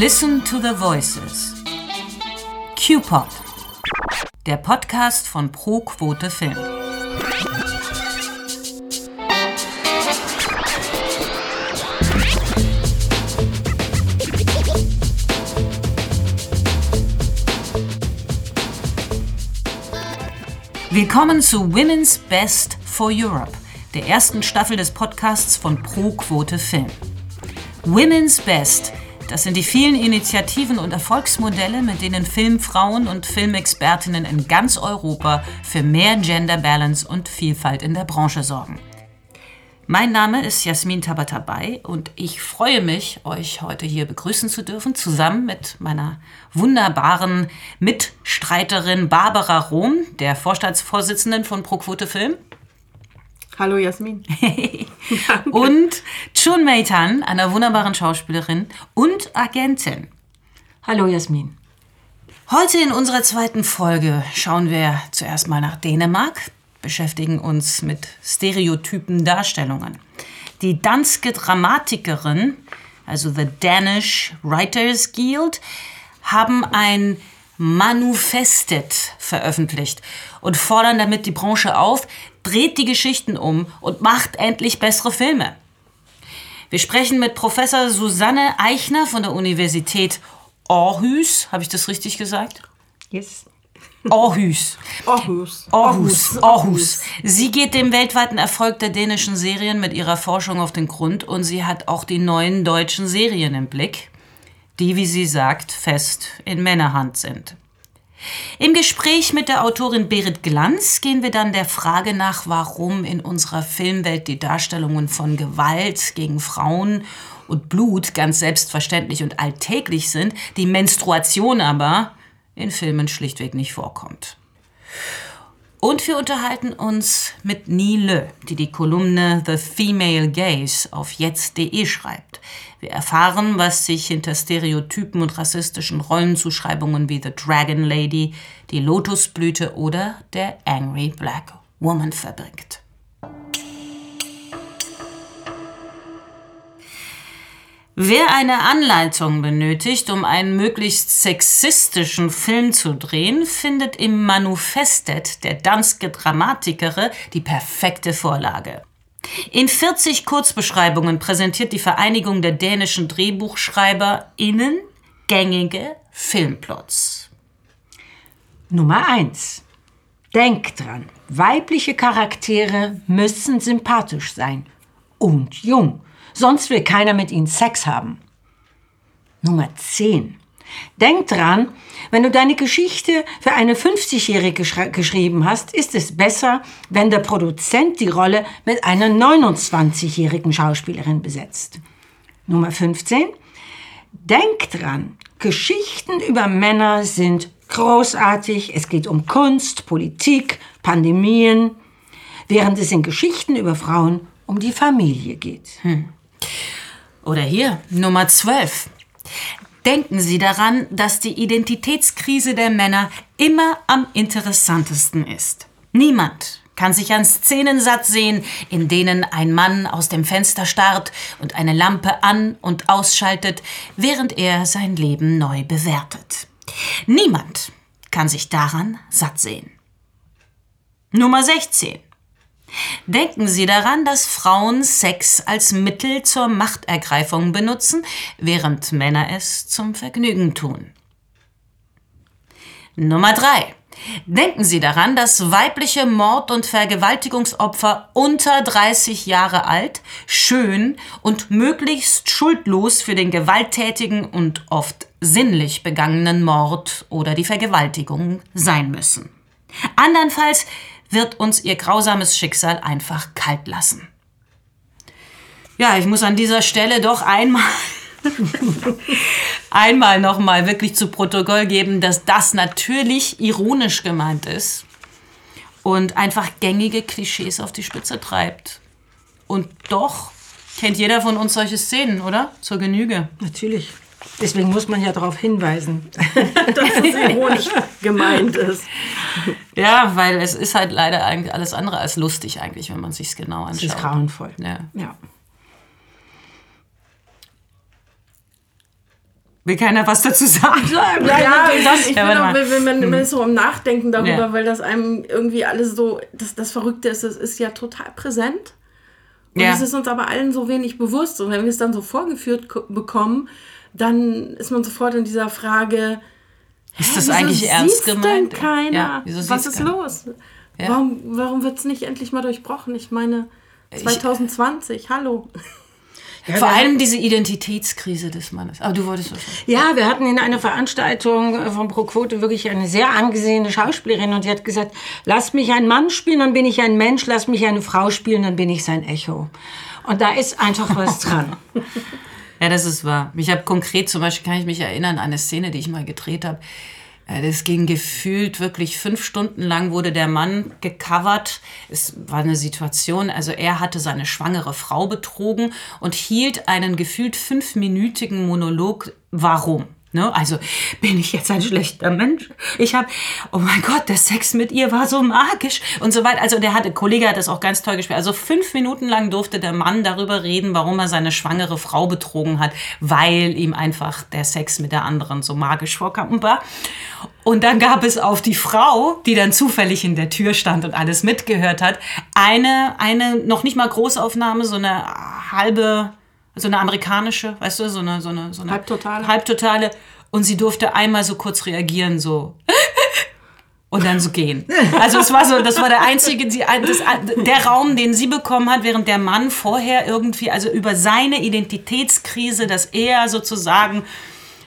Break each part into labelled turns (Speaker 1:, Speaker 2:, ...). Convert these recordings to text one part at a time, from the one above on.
Speaker 1: Listen to the Voices. QPod. Der Podcast von Pro Quote Film. Willkommen zu Women's Best for Europe, der ersten Staffel des Podcasts von Pro Quote Film. Women's Best, das sind die vielen Initiativen und Erfolgsmodelle, mit denen Filmfrauen und Filmexpertinnen in ganz Europa für mehr Gender Balance und Vielfalt in der Branche sorgen. Mein Name ist Jasmin Tabatabai und ich freue mich, euch heute hier begrüßen zu dürfen, zusammen mit meiner wunderbaren Mitstreiterin Barbara Rohm, der Vorstandsvorsitzenden von ProQuote Film.
Speaker 2: Hallo Jasmin.
Speaker 1: und Chun Mei Tan, einer wunderbaren Schauspielerin und Agentin.
Speaker 3: Hallo Jasmin.
Speaker 1: Heute in unserer zweiten Folge schauen wir zuerst mal nach Dänemark, beschäftigen uns mit stereotypen Darstellungen. Die danske Dramatikerin, also The Danish Writers Guild, haben ein Manifestet veröffentlicht und fordern damit die Branche auf, dreht die Geschichten um und macht endlich bessere Filme. Wir sprechen mit Professor Susanne Eichner von der Universität Aarhus. Habe ich das richtig gesagt?
Speaker 3: Yes.
Speaker 1: Aarhus.
Speaker 2: Aarhus.
Speaker 1: Aarhus. Aarhus. Sie geht dem weltweiten Erfolg der dänischen Serien mit ihrer Forschung auf den Grund und sie hat auch die neuen deutschen Serien im Blick, die, wie sie sagt, fest in Männerhand sind. Im Gespräch mit der Autorin Berit Glanz gehen wir dann der Frage nach, warum in unserer Filmwelt die Darstellungen von Gewalt gegen Frauen und Blut ganz selbstverständlich und alltäglich sind, die Menstruation aber in Filmen schlichtweg nicht vorkommt. Und wir unterhalten uns mit Nile, die die Kolumne The Female Gaze auf jetzt.de schreibt. Wir erfahren, was sich hinter Stereotypen und rassistischen Rollenzuschreibungen wie The Dragon Lady, die Lotusblüte oder der Angry Black Woman verbirgt. Wer eine Anleitung benötigt, um einen möglichst sexistischen Film zu drehen, findet im Manifestet der danske Dramatikere die perfekte Vorlage. In 40 Kurzbeschreibungen präsentiert die Vereinigung der dänischen DrehbuchschreiberInnen gängige Filmplots.
Speaker 3: Nummer 1. Denk dran, weibliche Charaktere müssen sympathisch sein und jung sonst will keiner mit ihnen Sex haben. Nummer 10. Denk dran, wenn du deine Geschichte für eine 50-Jährige geschrieben hast, ist es besser, wenn der Produzent die Rolle mit einer 29-jährigen Schauspielerin besetzt. Nummer 15. Denk dran, Geschichten über Männer sind großartig. Es geht um Kunst, Politik, Pandemien, während es in Geschichten über Frauen um die Familie geht. Hm.
Speaker 1: Oder hier, Nummer 12. Denken Sie daran, dass die Identitätskrise der Männer immer am interessantesten ist. Niemand kann sich an Szenen satt sehen, in denen ein Mann aus dem Fenster starrt und eine Lampe an und ausschaltet, während er sein Leben neu bewertet. Niemand kann sich daran satt sehen. Nummer 16. Denken Sie daran, dass Frauen Sex als Mittel zur Machtergreifung benutzen, während Männer es zum Vergnügen tun. Nummer 3. Denken Sie daran, dass weibliche Mord- und Vergewaltigungsopfer unter 30 Jahre alt, schön und möglichst schuldlos für den gewalttätigen und oft sinnlich begangenen Mord oder die Vergewaltigung sein müssen. Andernfalls wird uns ihr grausames Schicksal einfach kalt lassen. Ja, ich muss an dieser Stelle doch einmal einmal noch mal wirklich zu Protokoll geben, dass das natürlich ironisch gemeint ist und einfach gängige Klischees auf die Spitze treibt. Und doch kennt jeder von uns solche Szenen, oder? Zur Genüge.
Speaker 3: Natürlich. Deswegen muss man ja darauf hinweisen,
Speaker 2: dass es ironisch gemeint ist.
Speaker 1: Ja, weil es ist halt leider eigentlich alles andere als lustig eigentlich, wenn man sich es genau anschaut.
Speaker 3: Es ist grauenvoll.
Speaker 1: Ja.
Speaker 3: ja.
Speaker 1: Will keiner was dazu sagen?
Speaker 2: Ja,
Speaker 1: das-
Speaker 2: ich
Speaker 1: Ja,
Speaker 2: bin auch, wenn, man man ist so im Nachdenken darüber,
Speaker 1: Ja.
Speaker 2: weil das einem irgendwie alles so, das, das Verrückte ist, es ist ja total präsent. Und
Speaker 1: Ja.
Speaker 2: es ist uns aber allen so wenig bewusst. Und wenn wir es dann so vorgeführt ko- bekommen, dann ist man sofort in dieser Frage,
Speaker 1: Ist das eigentlich ernst gemeint?
Speaker 2: Denn keiner?
Speaker 1: Ja,
Speaker 2: Was ist
Speaker 1: keiner?
Speaker 2: los?
Speaker 1: Ja.
Speaker 2: Warum, warum wird es nicht endlich mal durchbrochen? Ich meine, 2020, hallo.
Speaker 1: Vor allem diese Identitätskrise des Mannes. Aber du wolltest was sagen.
Speaker 3: Ja, wir hatten in einer Veranstaltung von Pro Quote wirklich eine sehr angesehene Schauspielerin und die hat gesagt, lass mich einen Mann spielen, dann bin ich ein Mensch, lass mich eine Frau spielen, dann bin ich sein Echo. Und da ist einfach was dran.
Speaker 1: Ja, das ist wahr. Ich habe konkret zum Beispiel, kann ich mich erinnern, an eine Szene, die ich mal gedreht habe. Äh, Das ging gefühlt wirklich fünf Stunden lang wurde der Mann gecovert. Es war eine Situation, also er hatte seine schwangere Frau betrogen und hielt einen gefühlt fünfminütigen Monolog. Warum? Ne? Also bin ich jetzt ein schlechter Mensch? Ich habe, oh mein Gott, der Sex mit ihr war so magisch und so weiter. Also der hatte, Kollege hat das auch ganz toll gespielt. Also fünf Minuten lang durfte der Mann darüber reden, warum er seine schwangere Frau betrogen hat, weil ihm einfach der Sex mit der anderen so magisch vorkam und war. Und dann gab es auf die Frau, die dann zufällig in der Tür stand und alles mitgehört hat, eine, eine noch nicht mal Großaufnahme, so eine halbe, so eine amerikanische, weißt du, so eine, so eine, so eine
Speaker 2: Halbtotale.
Speaker 1: Halbtotale. Und sie durfte einmal so kurz reagieren, so. Und dann so gehen. Also es war so, das war der einzige, die, das, der Raum, den sie bekommen hat, während der Mann vorher irgendwie, also über seine Identitätskrise, dass er sozusagen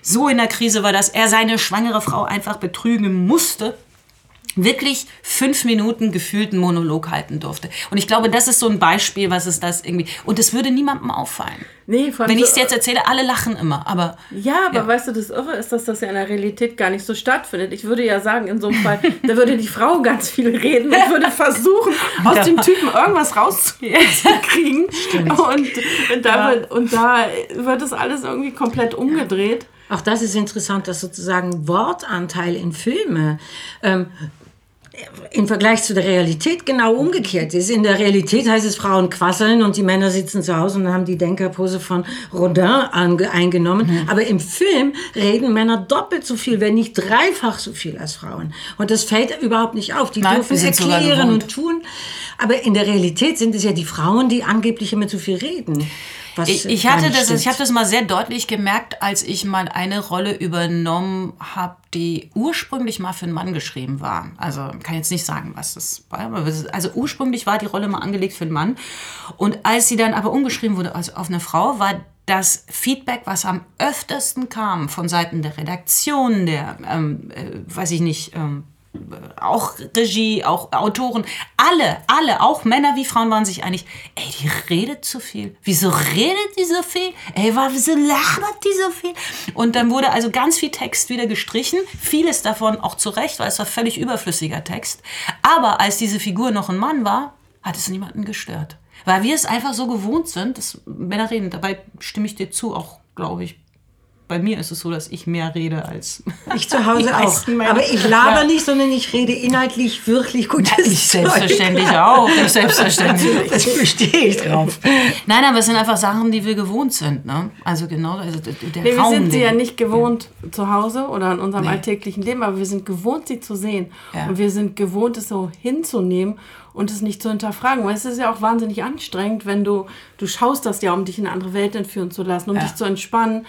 Speaker 1: so in der Krise war, dass er seine schwangere Frau einfach betrügen musste, wirklich fünf Minuten gefühlten Monolog halten durfte. Und ich glaube, das ist so ein Beispiel, was es das irgendwie. Und es würde niemandem auffallen.
Speaker 2: Nee, vor allem
Speaker 1: Wenn ich
Speaker 2: so-
Speaker 1: es jetzt erzähle, alle lachen immer. Aber
Speaker 2: Ja, aber weißt du, das Irre ist, dass das ja in der Realität gar nicht so stattfindet. Ich würde ja sagen, in so einem Fall, da würde die Frau ganz viel reden und würde versuchen, aus dem Typen irgendwas rauszukriegen. Und, da wird, und da wird das alles irgendwie komplett umgedreht.
Speaker 3: Auch das ist interessant, dass sozusagen Wortanteil in Filme ähm, im Vergleich zu der Realität genau umgekehrt ist. In der Realität heißt es, Frauen quasseln und die Männer sitzen zu Hause und haben die Denkerpose von Rodin eingenommen. Aber im Film reden Männer doppelt so viel, wenn nicht dreifach so viel als Frauen. Und das fällt überhaupt nicht auf. Die
Speaker 1: Nein,
Speaker 3: dürfen erklären und tun. Aber in der Realität sind es ja die Frauen, die angeblich immer zu viel reden. Was
Speaker 1: Ich, ich hatte das,
Speaker 3: stimmt.
Speaker 1: ich habe das mal sehr deutlich gemerkt, als ich mal eine Rolle übernommen habe, die ursprünglich mal für einen Mann geschrieben war. Also kann jetzt nicht sagen, was das war. Aber also ursprünglich war die Rolle mal angelegt für einen Mann. Und als sie dann aber umgeschrieben wurde also auf eine Frau, war das Feedback, was am öftesten kam von Seiten der Redaktion, der, ähm, äh, weiß ich nicht, ähm, auch Regie, auch Autoren, alle, alle, auch Männer wie Frauen waren sich einig, ey, die redet zu viel. Wieso redet die so viel? Ey, wieso labert die so viel? Und dann wurde also ganz viel Text wieder gestrichen, vieles davon auch zu Recht, weil es war völlig überflüssiger Text. Aber als diese Figur noch ein Mann war, hat es niemanden gestört. Weil wir es einfach so gewohnt sind, dass Männer reden. Dabei stimme ich dir zu, auch glaube ich. Bei mir ist es so, dass ich mehr rede als
Speaker 3: Ich zu Hause auch. Aber ich laber
Speaker 1: Ja.
Speaker 3: nicht, sondern ich rede inhaltlich wirklich gutes
Speaker 1: Ich
Speaker 3: Zeug.
Speaker 1: selbstverständlich auch. Ich selbstverständlich.
Speaker 3: Das bestehe ich drauf.
Speaker 1: Nein, aber es sind einfach Sachen, die wir gewohnt sind. Ne? Also genau, also der
Speaker 2: Nee, wir
Speaker 1: Raum.
Speaker 2: sind sie ja nicht gewohnt zu Hause oder in unserem alltäglichen Leben, aber wir sind gewohnt, sie zu sehen.
Speaker 1: Ja.
Speaker 2: Und wir sind gewohnt, es so hinzunehmen und es nicht zu hinterfragen. Weil es ist ja auch wahnsinnig anstrengend, wenn du, du schaust das ja, um dich in eine andere Welt entführen zu lassen, um
Speaker 1: Ja.
Speaker 2: dich zu entspannen.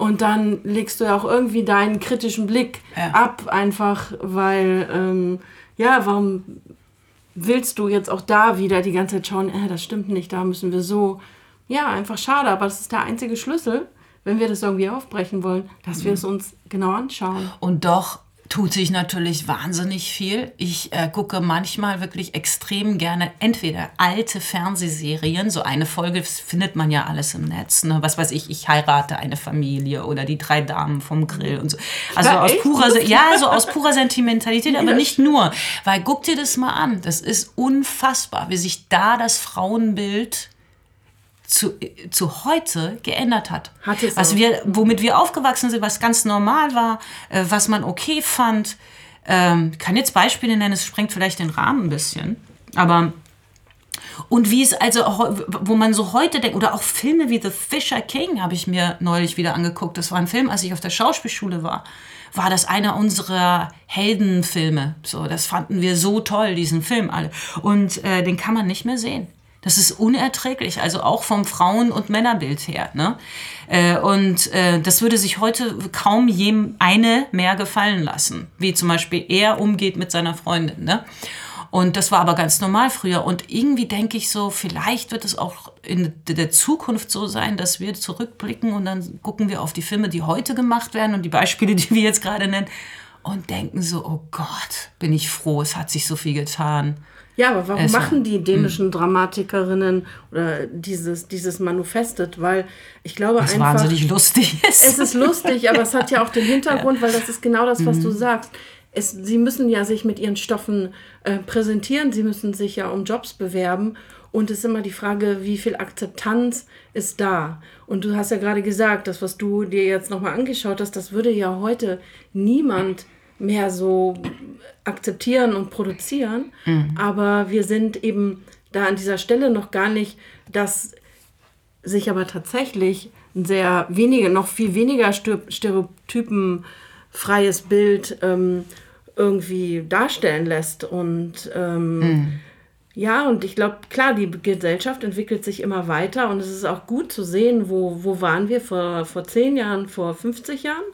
Speaker 2: Und dann legst du ja auch irgendwie deinen kritischen Blick
Speaker 1: Ja.
Speaker 2: ab, einfach weil, ähm, ja, warum willst du jetzt auch da wieder die ganze Zeit schauen, äh, das stimmt nicht, da müssen wir so. Ja, einfach schade, aber das ist der einzige Schlüssel, wenn wir das irgendwie aufbrechen wollen, dass wir es uns genau anschauen.
Speaker 1: Und doch tut sich natürlich wahnsinnig viel. Ich äh, gucke manchmal wirklich extrem gerne entweder alte Fernsehserien, so eine Folge findet man ja alles im Netz, ne? was weiß ich, ich heirate eine Familie oder die drei Damen vom Grill und so. Also
Speaker 2: Ja,
Speaker 1: aus
Speaker 2: echt?
Speaker 1: purer, ja, so aus purer Sentimentalität, aber nicht nur, weil guck dir das mal an, das ist unfassbar, wie sich da das Frauenbild zu, zu heute geändert hat.
Speaker 2: Hat es
Speaker 1: was
Speaker 2: auch.
Speaker 1: wir, womit wir aufgewachsen sind, was ganz normal war, äh, was man okay fand. Ähm, kann jetzt Beispiele nennen, es sprengt vielleicht den Rahmen ein bisschen. Aber Und wie es also, wo man so heute denkt, oder auch Filme wie The Fisher King habe ich mir neulich wieder angeguckt. Das war ein Film, als ich auf der Schauspielschule war. War das einer unserer Heldenfilme. So, das fanden wir so toll, diesen Film alle. Und äh, den kann man nicht mehr sehen. Das ist unerträglich, also auch vom Frauen- und Männerbild her. Ne? Äh, und äh, das würde sich heute kaum jem eine mehr gefallen lassen, wie zum Beispiel er umgeht mit seiner Freundin. Ne? Und das war aber ganz normal früher. Und irgendwie denke ich so, vielleicht wird es auch in der Zukunft so sein, dass wir zurückblicken und dann gucken wir auf die Filme, die heute gemacht werden und die Beispiele, die wir jetzt gerade nennen und denken so, oh Gott, bin ich froh, es hat sich so viel getan.
Speaker 2: Ja, aber warum es machen die dänischen mh. Dramatikerinnen oder dieses, dieses Manifestet? Weil ich glaube
Speaker 1: was
Speaker 2: einfach.
Speaker 1: wahnsinnig lustig ist.
Speaker 2: Es ist lustig, aber es hat ja auch den Hintergrund, weil das ist genau das, was mhm. du sagst. Es, sie müssen ja sich mit ihren Stoffen äh, präsentieren, sie müssen sich ja um Jobs bewerben. Und es ist immer die Frage, wie viel Akzeptanz ist da. Und du hast ja gerade gesagt, das, was du dir jetzt nochmal angeschaut hast, das würde ja heute niemand mehr so akzeptieren und produzieren. Mhm. Aber wir sind eben da an dieser Stelle noch gar nicht, dass sich aber tatsächlich ein sehr wenige, noch viel weniger stereotypenfreies Bild ähm, irgendwie darstellen lässt. Und ähm, mhm. ja, und ich glaube, klar, die Gesellschaft entwickelt sich immer weiter und es ist auch gut zu sehen, wo, wo waren wir vor, vor 10 Jahren, vor 50 Jahren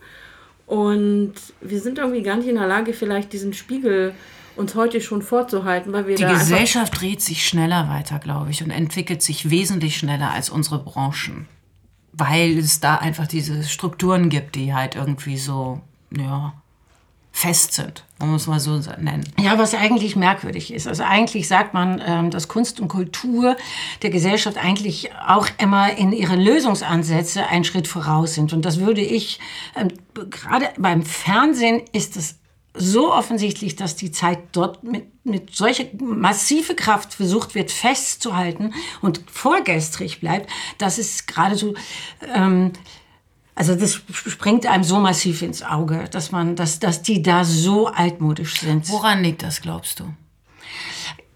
Speaker 2: und wir sind irgendwie gar nicht in der Lage, vielleicht diesen Spiegel uns heute schon vorzuhalten, weil wir
Speaker 1: die Gesellschaft dreht sich schneller weiter, glaube ich, und entwickelt sich wesentlich schneller als unsere Branchen, weil es da einfach diese Strukturen gibt, die halt irgendwie so ja fest sind, man muss mal so nennen.
Speaker 3: Ja, was eigentlich merkwürdig ist. Also eigentlich sagt man, ähm, dass Kunst und Kultur der Gesellschaft eigentlich auch immer in ihren Lösungsansätze einen Schritt voraus sind. Und das würde ich, ähm, gerade beim Fernsehen ist es so offensichtlich, dass die Zeit dort mit, mit solcher massive Kraft versucht wird festzuhalten und vorgestrig bleibt, dass es gerade so ähm, also das springt einem so massiv ins Auge, dass man, dass, dass die da so altmodisch sind.
Speaker 1: Woran liegt das, glaubst du?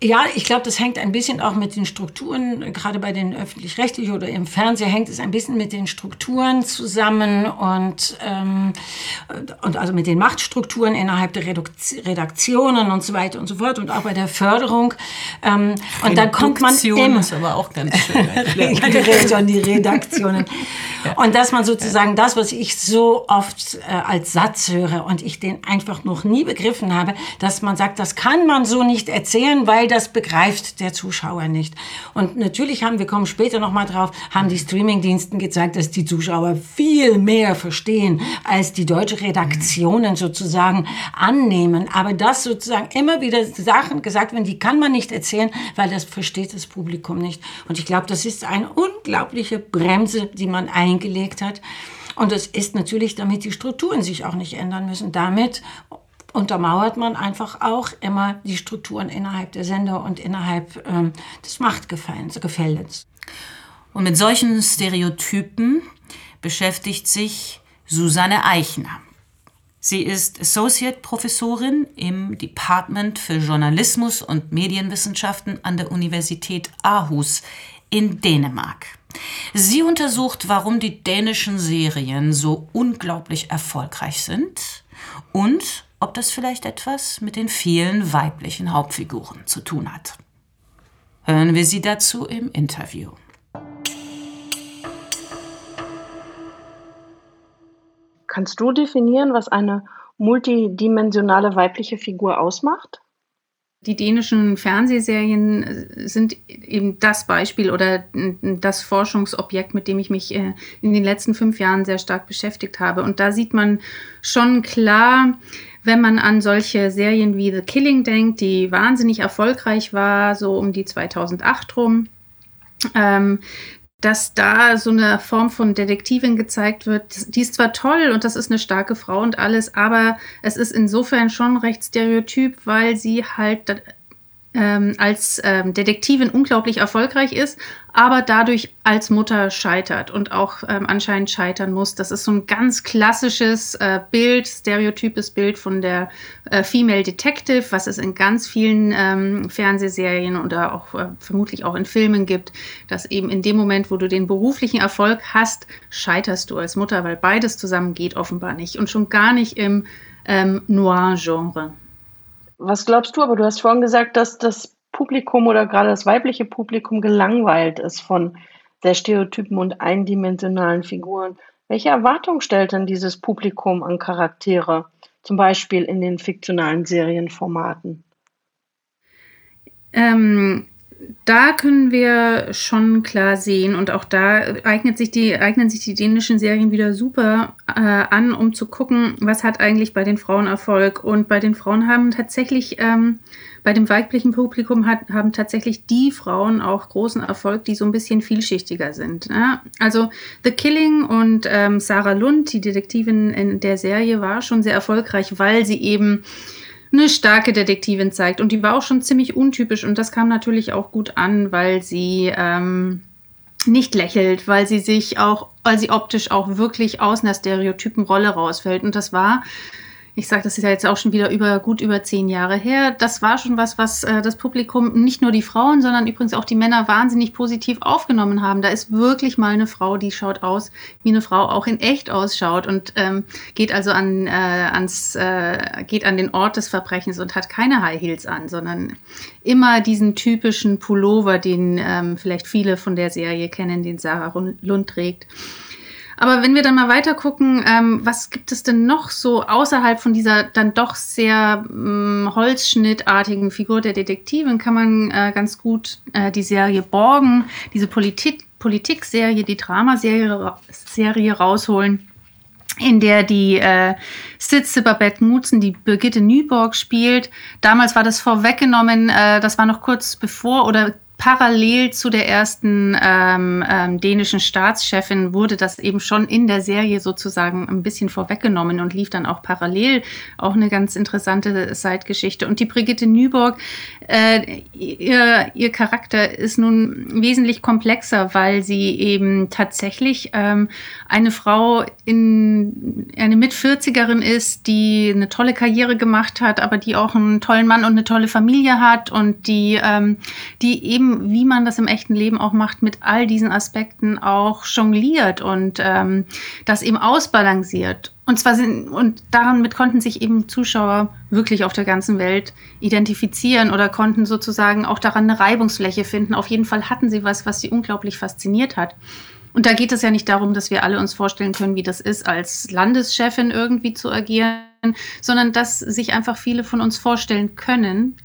Speaker 3: Ja, ich glaube, das hängt ein bisschen auch mit den Strukturen, gerade bei den öffentlich-rechtlichen oder im Fernseher hängt es ein bisschen mit den Strukturen zusammen und, ähm, und also mit den Machtstrukturen innerhalb der Redaktionen und so weiter und so fort und auch bei der Förderung. Ähm, und dann kommt man
Speaker 1: immer. ist aber auch ganz schön.
Speaker 3: ja, die Redaktionen. ja. Und dass man sozusagen das, was ich so oft äh, als Satz höre und ich den einfach noch nie begriffen habe, dass man sagt, das kann man so nicht erzählen, weil das begreift der Zuschauer nicht. Und natürlich haben, wir kommen später nochmal drauf, haben die Streamingdiensten gezeigt, dass die Zuschauer viel mehr verstehen, als die deutsche Redaktionen sozusagen annehmen. Aber das sozusagen immer wieder Sachen gesagt werden, die kann man nicht erzählen, weil das versteht das Publikum nicht. Und ich glaube, das ist eine unglaubliche Bremse, die man eingelegt hat. Und es ist natürlich, damit die Strukturen sich auch nicht ändern müssen. Damit untermauert man einfach auch immer die Strukturen innerhalb der Sender und innerhalb ähm, des Machtgefällens.
Speaker 1: Und mit solchen Stereotypen beschäftigt sich Susanne Eichner. Sie ist Associate Professorin im Department für Journalismus und Medienwissenschaften an der Universität Aarhus in Dänemark. Sie untersucht, warum die dänischen Serien so unglaublich erfolgreich sind und ob das vielleicht etwas mit den vielen weiblichen Hauptfiguren zu tun hat. Hören wir sie dazu im Interview.
Speaker 2: Kannst du definieren, was eine multidimensionale weibliche Figur ausmacht?
Speaker 4: Die dänischen Fernsehserien äh, sind eben das Beispiel oder das Forschungsobjekt, mit dem ich mich äh, in den letzten fünf Jahren sehr stark beschäftigt habe. Und da sieht man schon klar, wenn man an solche Serien wie The Killing denkt, die wahnsinnig erfolgreich war, so um die 2008 rum, ähm, dass da so eine Form von Detektivin gezeigt wird. Die ist zwar toll und das ist eine starke Frau und alles, aber es ist insofern schon recht stereotyp, weil sie halt ähm, als ähm, Detektivin unglaublich erfolgreich ist, aber dadurch als Mutter scheitert und auch ähm, anscheinend scheitern muss. Das ist so ein ganz klassisches äh, Bild, stereotypes Bild von der äh, Female Detective, was es in ganz vielen ähm, Fernsehserien oder auch äh, vermutlich auch in Filmen gibt, dass eben in dem Moment, wo du den beruflichen Erfolg hast, scheiterst du als Mutter, weil beides zusammen geht offenbar nicht und schon gar nicht im ähm, Noir-Genre.
Speaker 2: Was glaubst du? Aber du hast vorhin gesagt, dass das Publikum oder gerade das weibliche Publikum gelangweilt ist von sehr stereotypen und eindimensionalen Figuren. Welche Erwartungen stellt denn dieses Publikum an Charaktere, zum Beispiel in den fiktionalen Serienformaten?
Speaker 4: Ähm, da können wir schon klar sehen und auch da eignet sich die, eignen sich die dänischen Serien wieder super äh, an, um zu gucken, was hat eigentlich bei den Frauen Erfolg. Und bei den Frauen haben tatsächlich, ähm, bei dem weiblichen Publikum hat, haben tatsächlich die Frauen auch großen Erfolg, die so ein bisschen vielschichtiger sind. Ne? Also The Killing und ähm, Sarah Lund, die Detektivin in der Serie, war schon sehr erfolgreich, weil sie eben eine starke Detektivin zeigt. Und die war auch schon ziemlich untypisch und das kam natürlich auch gut an, weil sie ähm, nicht lächelt, weil sie sich auch, weil sie optisch auch wirklich aus einer Stereotypenrolle rausfällt. Und das war ich sage, das ist ja jetzt auch schon wieder über gut über zehn Jahre her. Das war schon was, was äh, das Publikum, nicht nur die Frauen, sondern übrigens auch die Männer wahnsinnig positiv aufgenommen haben. Da ist wirklich mal eine Frau, die schaut aus, wie eine Frau auch in echt ausschaut und ähm, geht also an, äh, ans, äh, geht an den Ort des Verbrechens und hat keine High Heels an, sondern immer diesen typischen Pullover, den ähm, vielleicht viele von der Serie kennen, den Sarah Lund trägt. Aber wenn wir dann mal weiter gucken, ähm, was gibt es denn noch so außerhalb von dieser dann doch sehr ähm, holzschnittartigen Figur der Detektivin, kann man äh, ganz gut äh, die Serie Borgen, diese Politik, Politikserie, die Dramaserie Serie rausholen in der die äh, Sitze Babette Mutzen, die Birgitte Nyborg spielt. Damals war das vorweggenommen, äh, das war noch kurz bevor oder parallel zu der ersten ähm, ähm, dänischen Staatschefin wurde das eben schon in der Serie sozusagen ein bisschen vorweggenommen und lief dann auch parallel. Auch eine ganz interessante Zeitgeschichte. Und die Brigitte Nyborg, äh, ihr, ihr Charakter ist nun wesentlich komplexer, weil sie eben tatsächlich ähm, eine Frau in eine Mit-40erin ist, die eine tolle Karriere gemacht hat, aber die auch einen tollen Mann und eine tolle Familie hat und die, ähm, die eben wie man das im echten Leben auch macht, mit all diesen Aspekten auch jongliert und ähm, das eben ausbalanciert. Und zwar sind, und damit konnten sich eben Zuschauer wirklich auf der ganzen Welt identifizieren oder konnten sozusagen auch daran eine Reibungsfläche finden. Auf jeden Fall hatten sie was, was sie unglaublich fasziniert hat. Und da geht es ja nicht darum, dass wir alle uns vorstellen können, wie das ist, als Landeschefin irgendwie zu agieren, sondern dass sich einfach viele von uns vorstellen können,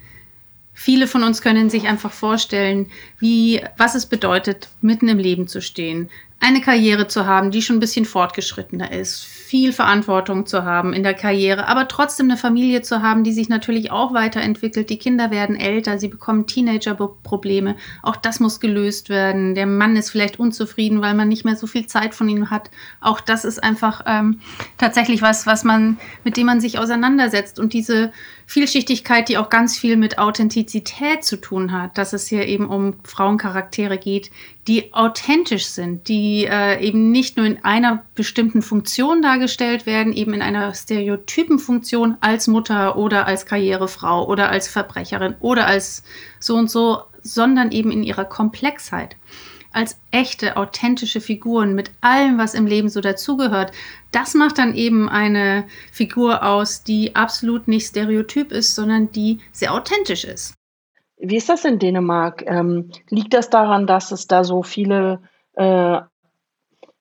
Speaker 4: Viele von uns können sich einfach vorstellen, wie, was es bedeutet, mitten im Leben zu stehen, eine Karriere zu haben, die schon ein bisschen fortgeschrittener ist, viel Verantwortung zu haben in der Karriere, aber trotzdem eine Familie zu haben, die sich natürlich auch weiterentwickelt. Die Kinder werden älter, sie bekommen Teenager-Probleme. Auch das muss gelöst werden. Der Mann ist vielleicht unzufrieden, weil man nicht mehr so viel Zeit von ihm hat. Auch das ist einfach ähm, tatsächlich was, was man, mit dem man sich auseinandersetzt. Und diese Vielschichtigkeit, die auch ganz viel mit Authentizität zu tun hat, dass es hier eben um Frauencharaktere geht, die authentisch sind, die äh, eben nicht nur in einer bestimmten Funktion dargestellt werden, eben in einer stereotypen Funktion als Mutter oder als Karrierefrau oder als Verbrecherin oder als so und so, sondern eben in ihrer Komplexheit als echte, authentische Figuren mit allem, was im Leben so dazugehört. Das macht dann eben eine Figur aus, die absolut nicht stereotyp ist, sondern die sehr authentisch ist.
Speaker 2: Wie ist das in Dänemark? Ähm, liegt das daran, dass es da so viele äh,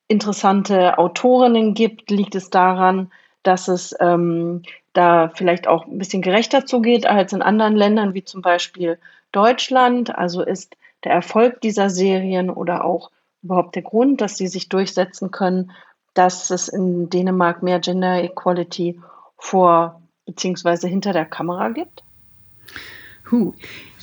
Speaker 2: interessante Autorinnen gibt? Liegt es daran, dass es ähm, da vielleicht auch ein bisschen gerechter zugeht als in anderen Ländern, wie zum Beispiel Deutschland? Also ist der Erfolg dieser Serien oder auch überhaupt der Grund, dass sie sich durchsetzen können, dass es in Dänemark mehr Gender Equality vor bzw. hinter der Kamera gibt?
Speaker 4: Huh.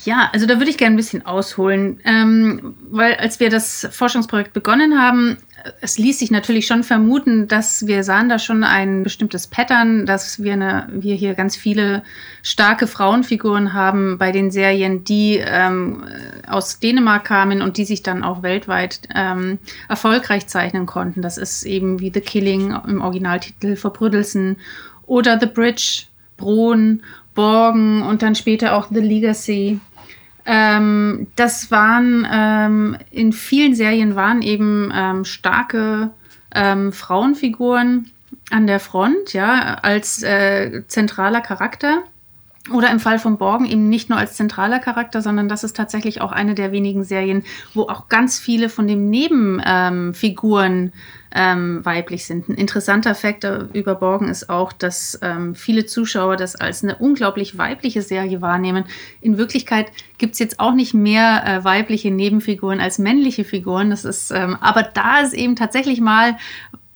Speaker 4: Ja, also da würde ich gerne ein bisschen ausholen, ähm, weil als wir das Forschungsprojekt begonnen haben, es ließ sich natürlich schon vermuten, dass wir sahen da schon ein bestimmtes Pattern, dass wir, eine, wir hier ganz viele starke Frauenfiguren haben bei den Serien, die ähm, aus Dänemark kamen und die sich dann auch weltweit ähm, erfolgreich zeichnen konnten. Das ist eben wie The Killing im Originaltitel Verbrüdelsen oder The Bridge, Bron, Borgen und dann später auch The Legacy. Ähm, das waren ähm, in vielen Serien waren eben ähm, starke ähm, Frauenfiguren an der Front, ja, als äh, zentraler Charakter. Oder im Fall von Borgen eben nicht nur als zentraler Charakter, sondern das ist tatsächlich auch eine der wenigen Serien, wo auch ganz viele von den Nebenfiguren ähm, weiblich sind. Ein interessanter Fakt über Borgen ist auch, dass ähm, viele Zuschauer das als eine unglaublich weibliche Serie wahrnehmen. In Wirklichkeit gibt es jetzt auch nicht mehr äh, weibliche Nebenfiguren als männliche Figuren. Das ist, ähm, aber da ist eben tatsächlich mal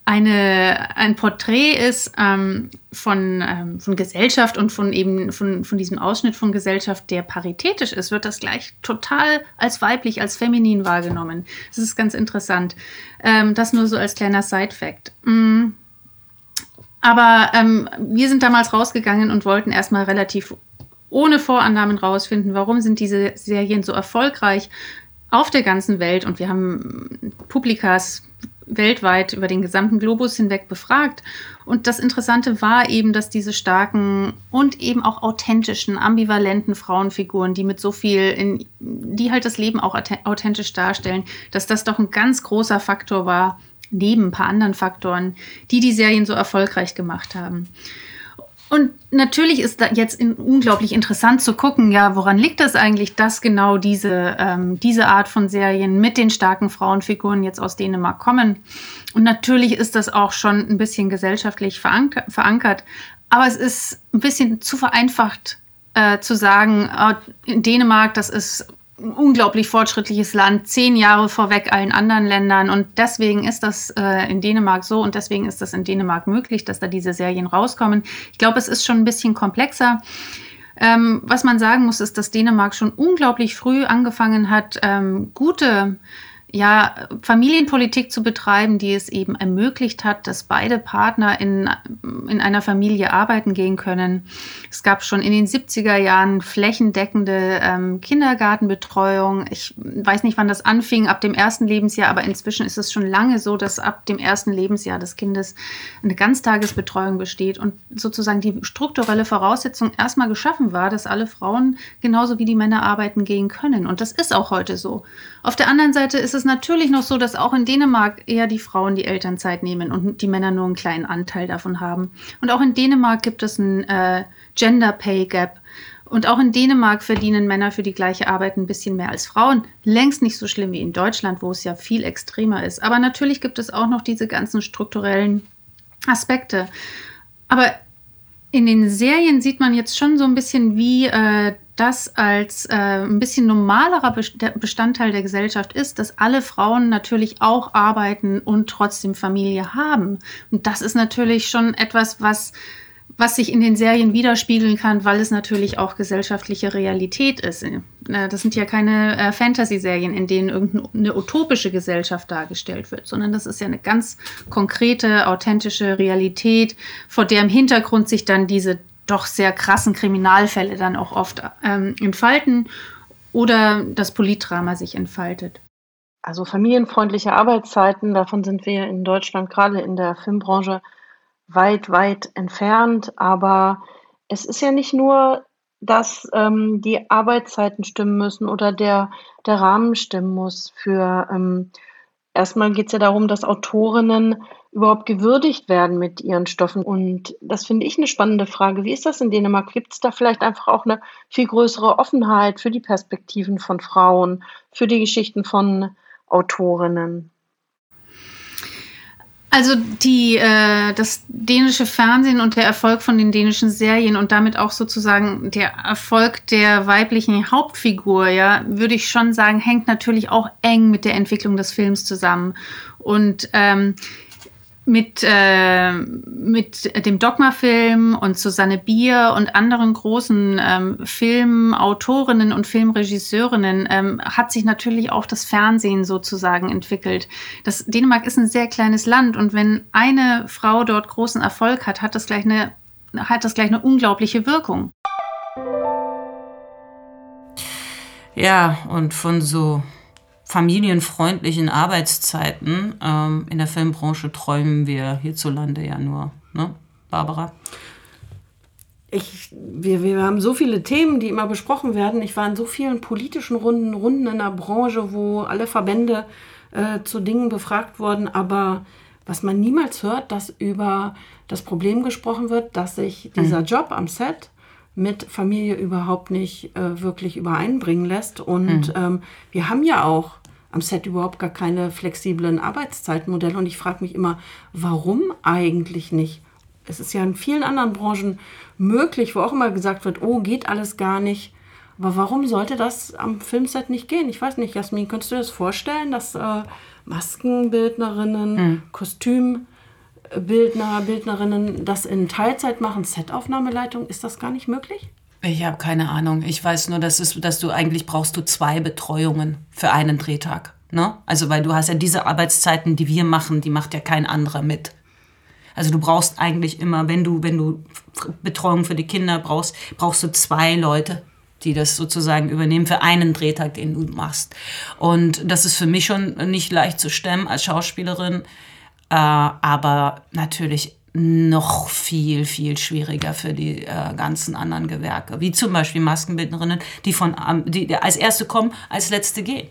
Speaker 4: eine, ein Porträt ist ähm, von, ähm, von Gesellschaft und von eben von, von diesem Ausschnitt von Gesellschaft, der paritätisch ist, wird das gleich total als weiblich, als feminin wahrgenommen. Das ist ganz interessant. Ähm, das nur so als kleiner Side-Fact. Mm. Aber ähm, wir sind damals rausgegangen und wollten erstmal relativ ohne Vorannahmen rausfinden, warum sind diese Serien so erfolgreich auf der ganzen Welt. Und wir haben Publikas weltweit über den gesamten Globus hinweg befragt. Und das Interessante war eben, dass diese starken und eben auch authentischen, ambivalenten Frauenfiguren, die mit so viel, in, die halt das Leben auch authentisch darstellen, dass das doch ein ganz großer Faktor war, neben ein paar anderen Faktoren, die die Serien so erfolgreich gemacht haben. Und natürlich ist da jetzt in, unglaublich interessant zu gucken, ja, woran liegt das eigentlich, dass genau diese, ähm, diese Art von Serien mit den starken Frauenfiguren jetzt aus Dänemark kommen. Und natürlich ist das auch schon ein bisschen gesellschaftlich verank verankert. Aber es ist ein bisschen zu vereinfacht äh, zu sagen, äh, in Dänemark, das ist unglaublich fortschrittliches Land, zehn Jahre vorweg allen anderen Ländern. Und deswegen ist das äh, in Dänemark so und deswegen ist das in Dänemark möglich, dass da diese Serien rauskommen. Ich glaube, es ist schon ein bisschen komplexer. Ähm, was man sagen muss, ist, dass Dänemark schon unglaublich früh angefangen hat, ähm, gute ja, Familienpolitik zu betreiben, die es eben ermöglicht hat, dass beide Partner in, in einer Familie arbeiten gehen können. Es gab schon in den 70er Jahren flächendeckende ähm, Kindergartenbetreuung. Ich weiß nicht, wann das anfing, ab dem ersten Lebensjahr, aber inzwischen ist es schon lange so, dass ab dem ersten Lebensjahr des Kindes eine Ganztagesbetreuung besteht und sozusagen die strukturelle Voraussetzung erstmal geschaffen war, dass alle Frauen genauso wie die Männer arbeiten gehen können. Und das ist auch heute so. Auf der anderen Seite ist es natürlich noch so, dass auch in Dänemark eher die Frauen die Elternzeit nehmen und die Männer nur einen kleinen Anteil davon haben. Und auch in Dänemark gibt es ein äh, Gender Pay Gap. Und auch in Dänemark verdienen Männer für die gleiche Arbeit ein bisschen mehr als Frauen. Längst nicht so schlimm wie in Deutschland, wo es ja viel extremer ist. Aber natürlich gibt es auch noch diese ganzen strukturellen Aspekte. Aber in den Serien sieht man jetzt schon so ein bisschen, wie äh, das als äh, ein bisschen normalerer Bestandteil der Gesellschaft ist, dass alle Frauen natürlich auch arbeiten und trotzdem Familie haben. Und das ist natürlich schon etwas, was was sich in den Serien widerspiegeln kann, weil es natürlich auch gesellschaftliche Realität ist. Äh, das sind ja keine äh, Fantasy-Serien, in denen irgendeine utopische Gesellschaft dargestellt wird, sondern das ist ja eine ganz konkrete, authentische Realität, vor der im Hintergrund sich dann diese doch sehr krassen Kriminalfälle dann auch oft ähm, entfalten oder das Politdrama sich entfaltet.
Speaker 2: Also familienfreundliche Arbeitszeiten, davon sind wir in Deutschland gerade in der Filmbranche weit, weit entfernt. Aber es ist ja nicht nur, dass ähm, die Arbeitszeiten stimmen müssen oder der, der Rahmen stimmen muss für ähm, erstmal geht es ja darum, dass Autorinnen überhaupt gewürdigt werden mit ihren Stoffen. Und das finde ich eine spannende Frage. Wie ist das in Dänemark? Gibt es da vielleicht einfach auch eine viel größere Offenheit für die Perspektiven von Frauen, für die Geschichten von Autorinnen?
Speaker 4: Also die, äh, das dänische Fernsehen und der Erfolg von den dänischen Serien und damit auch sozusagen der Erfolg der weiblichen Hauptfigur, ja, würde ich schon sagen, hängt natürlich auch eng mit der Entwicklung des Films zusammen. Und ähm, mit, äh, mit dem Dogma-Film und Susanne Bier und anderen großen ähm, Filmautorinnen und Filmregisseurinnen ähm, hat sich natürlich auch das Fernsehen sozusagen entwickelt. Das Dänemark ist ein sehr kleines Land und wenn eine Frau dort großen Erfolg hat, hat das gleich eine, hat das gleich eine unglaubliche Wirkung.
Speaker 1: Ja, und von so familienfreundlichen Arbeitszeiten ähm, in der Filmbranche träumen wir hierzulande ja nur, ne, Barbara?
Speaker 2: Ich, wir, wir haben so viele Themen, die immer besprochen werden. Ich war in so vielen politischen Runden, Runden in der Branche, wo alle Verbände äh, zu Dingen befragt wurden. Aber was man niemals hört, dass über das Problem gesprochen wird, dass sich dieser mhm. Job am Set mit Familie überhaupt nicht äh, wirklich übereinbringen lässt. Und mhm. ähm, wir haben ja auch am Set überhaupt gar keine flexiblen Arbeitszeitmodelle. Und ich frage mich immer, warum eigentlich nicht? Es ist ja in vielen anderen Branchen möglich, wo auch immer gesagt wird, oh, geht alles gar nicht. Aber warum sollte das am Filmset nicht gehen? Ich weiß nicht, Jasmin, könntest du dir das vorstellen, dass äh, Maskenbildnerinnen, mhm. Kostüm Bildner, Bildnerinnen das in Teilzeit machen, Setaufnahmeleitung, ist das gar nicht möglich?
Speaker 1: Ich habe keine Ahnung. Ich weiß nur, dass, es, dass du eigentlich brauchst du zwei Betreuungen für einen Drehtag. Ne? Also weil du hast ja diese Arbeitszeiten, die wir machen, die macht ja kein anderer mit. Also du brauchst eigentlich immer, wenn du, wenn du Betreuung für die Kinder brauchst, brauchst du zwei Leute, die das sozusagen übernehmen für einen Drehtag, den du machst. Und das ist für mich schon nicht leicht zu stemmen als Schauspielerin. Äh, aber natürlich noch viel, viel schwieriger für die äh, ganzen anderen Gewerke, wie zum Beispiel Maskenbildnerinnen, die, von, die, als Erste kommen, als Letzte gehen,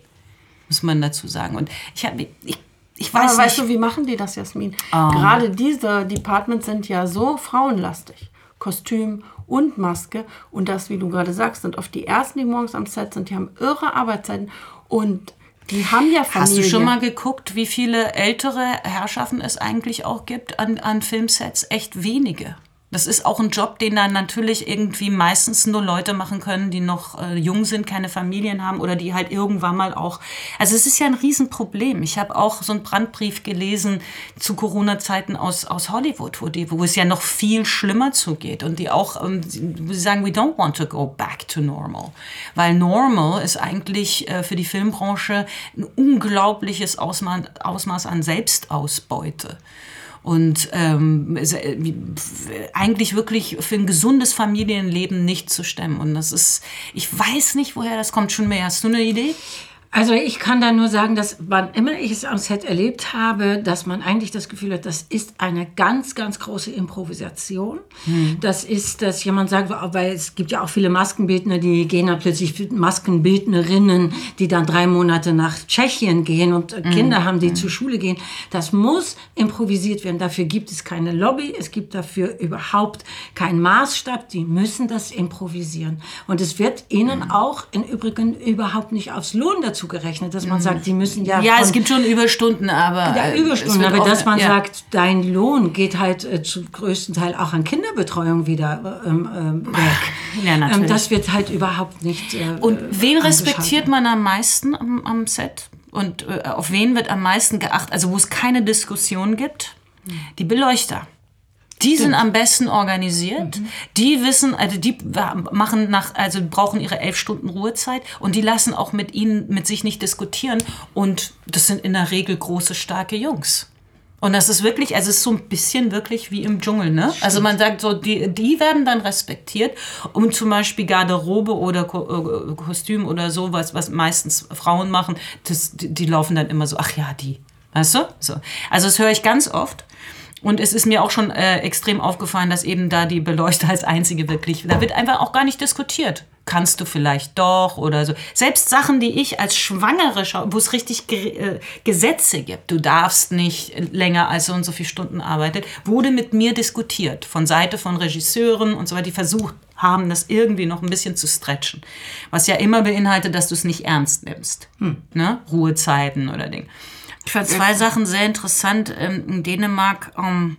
Speaker 1: muss man dazu sagen. Und ich, hab, ich, ich weiß
Speaker 2: Aber weißt du, wie machen die das, Jasmin? Um. Gerade diese Departments sind ja so frauenlastig. Kostüm und Maske. Und das, wie du gerade sagst, sind oft die Ersten, die morgens am Set sind. Die haben irre Arbeitszeiten. Und die haben ja
Speaker 1: Familie. Hast du schon mal geguckt, wie viele ältere Herrschaften es eigentlich auch gibt an, an Filmsets? Echt wenige. Das ist auch ein Job, den dann natürlich irgendwie meistens nur Leute machen können, die noch äh, jung sind, keine Familien haben oder die halt irgendwann mal auch. Also es ist ja ein Riesenproblem. Ich habe auch so einen Brandbrief gelesen zu Corona-Zeiten aus, aus Hollywood, wo, die, wo es ja noch viel schlimmer zugeht und die auch ähm, die sagen, we don't want to go back to normal. Weil normal ist eigentlich äh, für die Filmbranche ein unglaubliches Ausmaß, Ausmaß an Selbstausbeute und ähm, äh, eigentlich wirklich für ein gesundes Familienleben nicht zu stemmen. Und das ist, ich weiß nicht, woher das kommt. Schon mehr, hast du eine Idee?
Speaker 3: Also ich kann da nur sagen, dass wann immer ich es am Set erlebt habe, dass man eigentlich das Gefühl hat, das ist eine ganz, ganz große Improvisation. Hm. Das ist, dass jemand sagt, weil es gibt ja auch viele Maskenbildner, die gehen dann plötzlich Maskenbildnerinnen, die dann drei Monate nach Tschechien gehen und hm. Kinder haben, die hm. zur Schule gehen. Das muss improvisiert werden. Dafür gibt es keine Lobby, es gibt dafür überhaupt keinen Maßstab. Die müssen das improvisieren. Und es wird ihnen hm. auch im Übrigen überhaupt nicht aufs Lohn dazu zugerechnet, dass man sagt, die müssen ja.
Speaker 1: Ja, es gibt schon Überstunden, aber.
Speaker 3: Ja, Überstunden, aber dass man ja. sagt, dein Lohn geht halt äh, zum größten Teil auch an Kinderbetreuung wieder ähm, ähm, weg. Ja, ähm, natürlich. Ähm, das wird halt überhaupt nicht. Äh,
Speaker 1: Und wen respektiert man am meisten am, am Set? Und äh, auf wen wird am meisten geachtet? Also, wo es keine Diskussion gibt? Die Beleuchter. Die sind am besten organisiert. Mhm. Die wissen, also die machen nach, also brauchen ihre elf Stunden Ruhezeit und die lassen auch mit ihnen, mit sich nicht diskutieren. Und das sind in der Regel große, starke Jungs. Und das ist wirklich, also es ist so ein bisschen wirklich wie im Dschungel, ne? Stimmt. Also man sagt so, die, die werden dann respektiert, um zum Beispiel Garderobe oder Ko äh, Kostüm oder sowas, was meistens Frauen machen, das, die, die laufen dann immer so, ach ja, die. Weißt du? So. Also das höre ich ganz oft. Und es ist mir auch schon äh, extrem aufgefallen, dass eben da die Beleuchter als einzige wirklich, da wird einfach auch gar nicht diskutiert. Kannst du vielleicht doch oder so. Selbst Sachen, die ich als Schwangere schaue, wo es richtig äh, Gesetze gibt, du darfst nicht länger als so und so viele Stunden arbeiten, wurde mit mir diskutiert von Seite von Regisseuren und so weiter, die versucht haben, das irgendwie noch ein bisschen zu stretchen. Was ja immer beinhaltet, dass du es nicht ernst nimmst. Hm. Ne? Ruhezeiten oder Dinge. Ich fand zwei Sachen sehr interessant. Ähm, in Dänemark ähm,